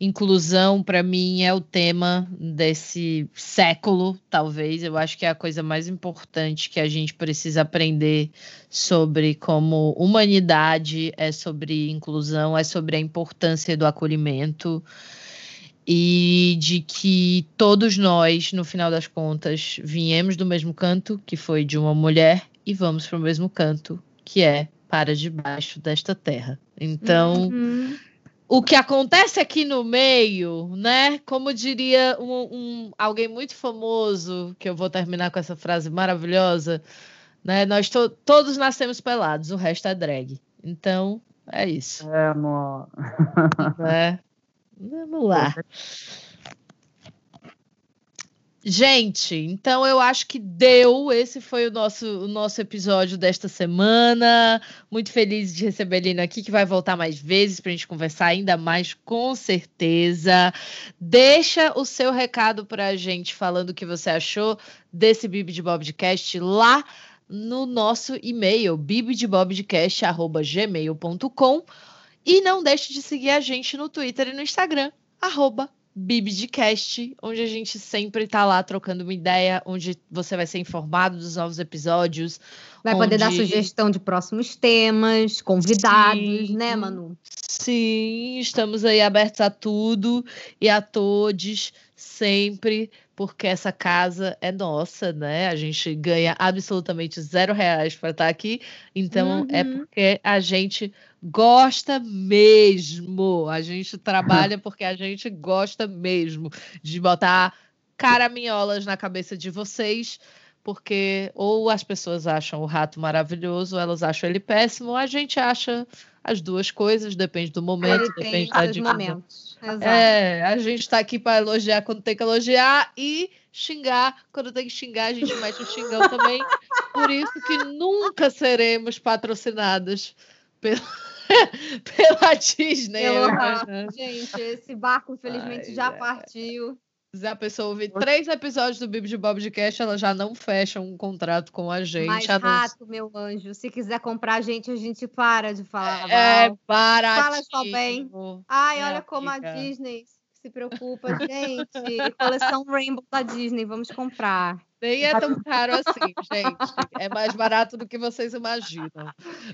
inclusão, para mim, é o tema desse século, talvez. Eu acho que é a coisa mais importante que a gente precisa aprender sobre como humanidade, é sobre inclusão, é sobre a importância do acolhimento e de que todos nós, no final das contas, viemos do mesmo canto, que foi de uma mulher, e vamos para o mesmo canto, que é para debaixo desta terra. Então, uhum o que acontece aqui no meio, né? Como diria um, um, alguém muito famoso, que eu vou terminar com essa frase maravilhosa, né? Nós to todos nascemos pelados, o resto é drag. Então, é isso. É, amor. É. Vamos lá. Gente, então eu acho que deu. Esse foi o nosso, o nosso episódio desta semana. Muito feliz de receber a Lina aqui, que vai voltar mais vezes para a gente conversar ainda mais, com certeza. Deixa o seu recado para a gente falando o que você achou desse Bibi de Bobcast lá no nosso e-mail, bibidebobcast.gmail.com e não deixe de seguir a gente no Twitter e no Instagram, arroba Bibidcast, onde a gente sempre está lá trocando uma ideia, onde você vai ser informado dos novos episódios. Vai onde... poder dar sugestão de próximos temas, convidados, Sim. né, Manu? Sim, estamos aí abertos a tudo e a todos. sempre, porque essa casa é nossa, né? A gente ganha absolutamente zero reais para estar aqui, então é Uhum. porque a gente gosta mesmo. A gente trabalha porque a gente gosta mesmo de botar caraminholas na cabeça de vocês, porque ou as pessoas acham o rato maravilhoso, ou elas acham ele péssimo, ou a gente acha as duas coisas, depende do momento, Ele depende da divisão. momentos. Exato. É, a gente está aqui para elogiar quando tem que elogiar e xingar quando tem que xingar, a gente mete o xingão também. Por isso que nunca seremos patrocinadas pela, pela Disney. Pelo imagino. Gente, esse barco infelizmente Ai, já ai. partiu. Se a pessoa ouvir três episódios do Bibi de Bob de Cash, ela já não fecha um contrato com a gente. A não- rato, meu anjo, se quiser comprar a gente, a gente para de falar É mal. baratinho. Fala só bem. Ai, É, olha como a. Disney se preocupa, gente. Coleção Rainbow da Disney, vamos comprar. Nem é tão caro assim, gente. É mais barato do que vocês imaginam.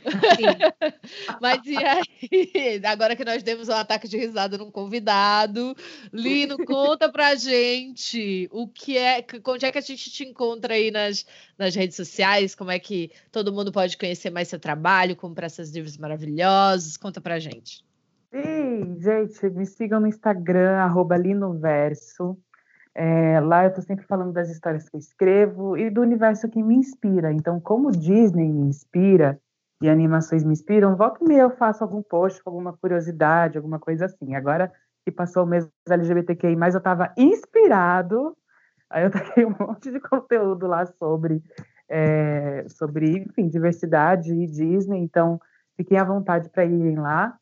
Mas e aí? Agora que nós demos um ataque de risada num convidado, Lino, conta pra gente o que é, onde é que a gente te encontra aí nas, nas redes sociais, como é que todo mundo pode conhecer mais seu trabalho, comprar seus livros maravilhosos, conta pra gente. Sim, gente, me sigam no Instagram, arroba Linoverso. É, lá eu estou sempre falando das histórias que eu escrevo e do universo que me inspira. Então, como Disney me inspira e animações me inspiram, volta e meia eu faço algum post com alguma curiosidade, alguma coisa assim. Agora que passou o mês LGBTQI+, eu estava inspirado, aí eu taquei um monte de conteúdo lá sobre, é, sobre enfim, diversidade e Disney. Então, fiquem à vontade para irem lá.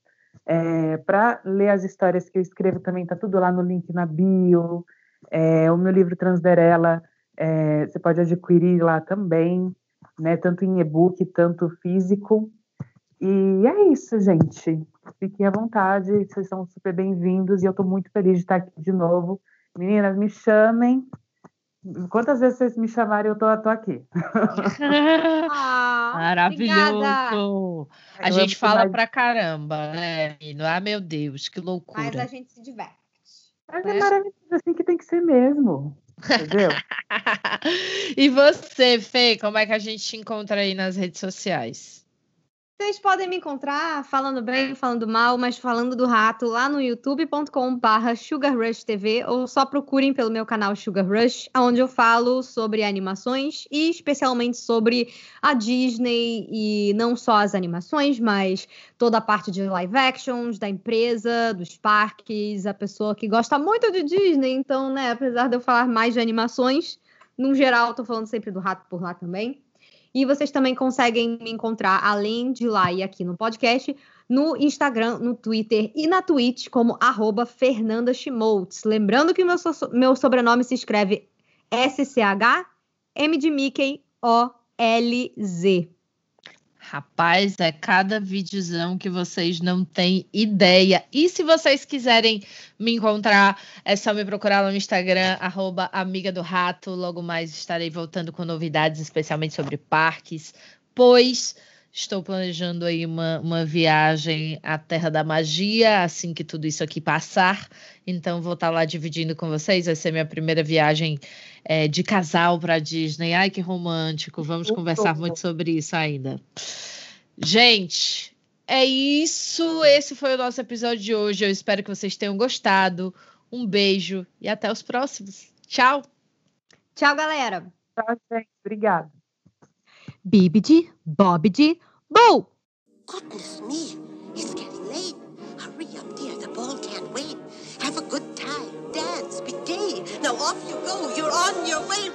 É, para ler as histórias que eu escrevo também tá tudo lá no link na bio. É, o meu livro Transderela é, você pode adquirir lá também, né? Tanto em e-book, tanto físico. E é isso, gente. Fiquem à vontade, vocês são super bem-vindos e eu estou muito feliz de estar aqui de novo. Meninas, me chamem. Quantas vezes vocês me chamarem, eu tô, tô aqui. Ah, Maravilhoso! obrigada. A Eu gente fala demais. pra caramba, né, menino? Ah, meu Deus, que Mas loucura. a gente se diverte. Mas né? é maravilhoso assim que tem que ser mesmo. Entendeu? e você, Fê, como é que a gente te encontra aí nas redes sociais? Vocês podem me encontrar falando bem, falando mal, mas falando do rato lá no youtube.com/barra Sugar Rush TV ou só procurem pelo meu canal Sugar Rush, onde eu falo sobre animações e especialmente sobre a Disney e não só as animações, mas toda a parte de live actions da empresa, dos parques, a pessoa que gosta muito de Disney, então, né, apesar de eu falar mais de animações, no geral, eu tô falando sempre do rato por lá também. E vocês também conseguem me encontrar, além de lá e aqui no podcast, no Instagram, no Twitter e na Twitch, como arroba Fernanda Schmoltz. Lembrando que meu, so- meu sobrenome se escreve S-C-H, M de Mickey, O-L-Z. Rapaz, é cada videozão que vocês não têm ideia. E se vocês quiserem me encontrar, é só me procurar lá no Instagram, arroba Amiga do Rato. Logo mais estarei voltando com novidades, especialmente sobre parques, pois estou planejando aí uma, uma viagem à Terra da Magia, assim que tudo isso aqui passar. Então vou estar lá dividindo com vocês. Vai ser minha primeira viagem é, de casal para Disney. Ai, que romântico. Vamos Muito conversar bom. muito sobre isso ainda. Gente, é isso. Esse foi o nosso episódio de hoje. Eu espero que vocês tenham gostado. Um beijo e até os próximos. Tchau! Tchau, galera. Tchau, gente. Obrigada. Bibidi, Bobidi, Boo! Goodness me, off you go. You're on your way.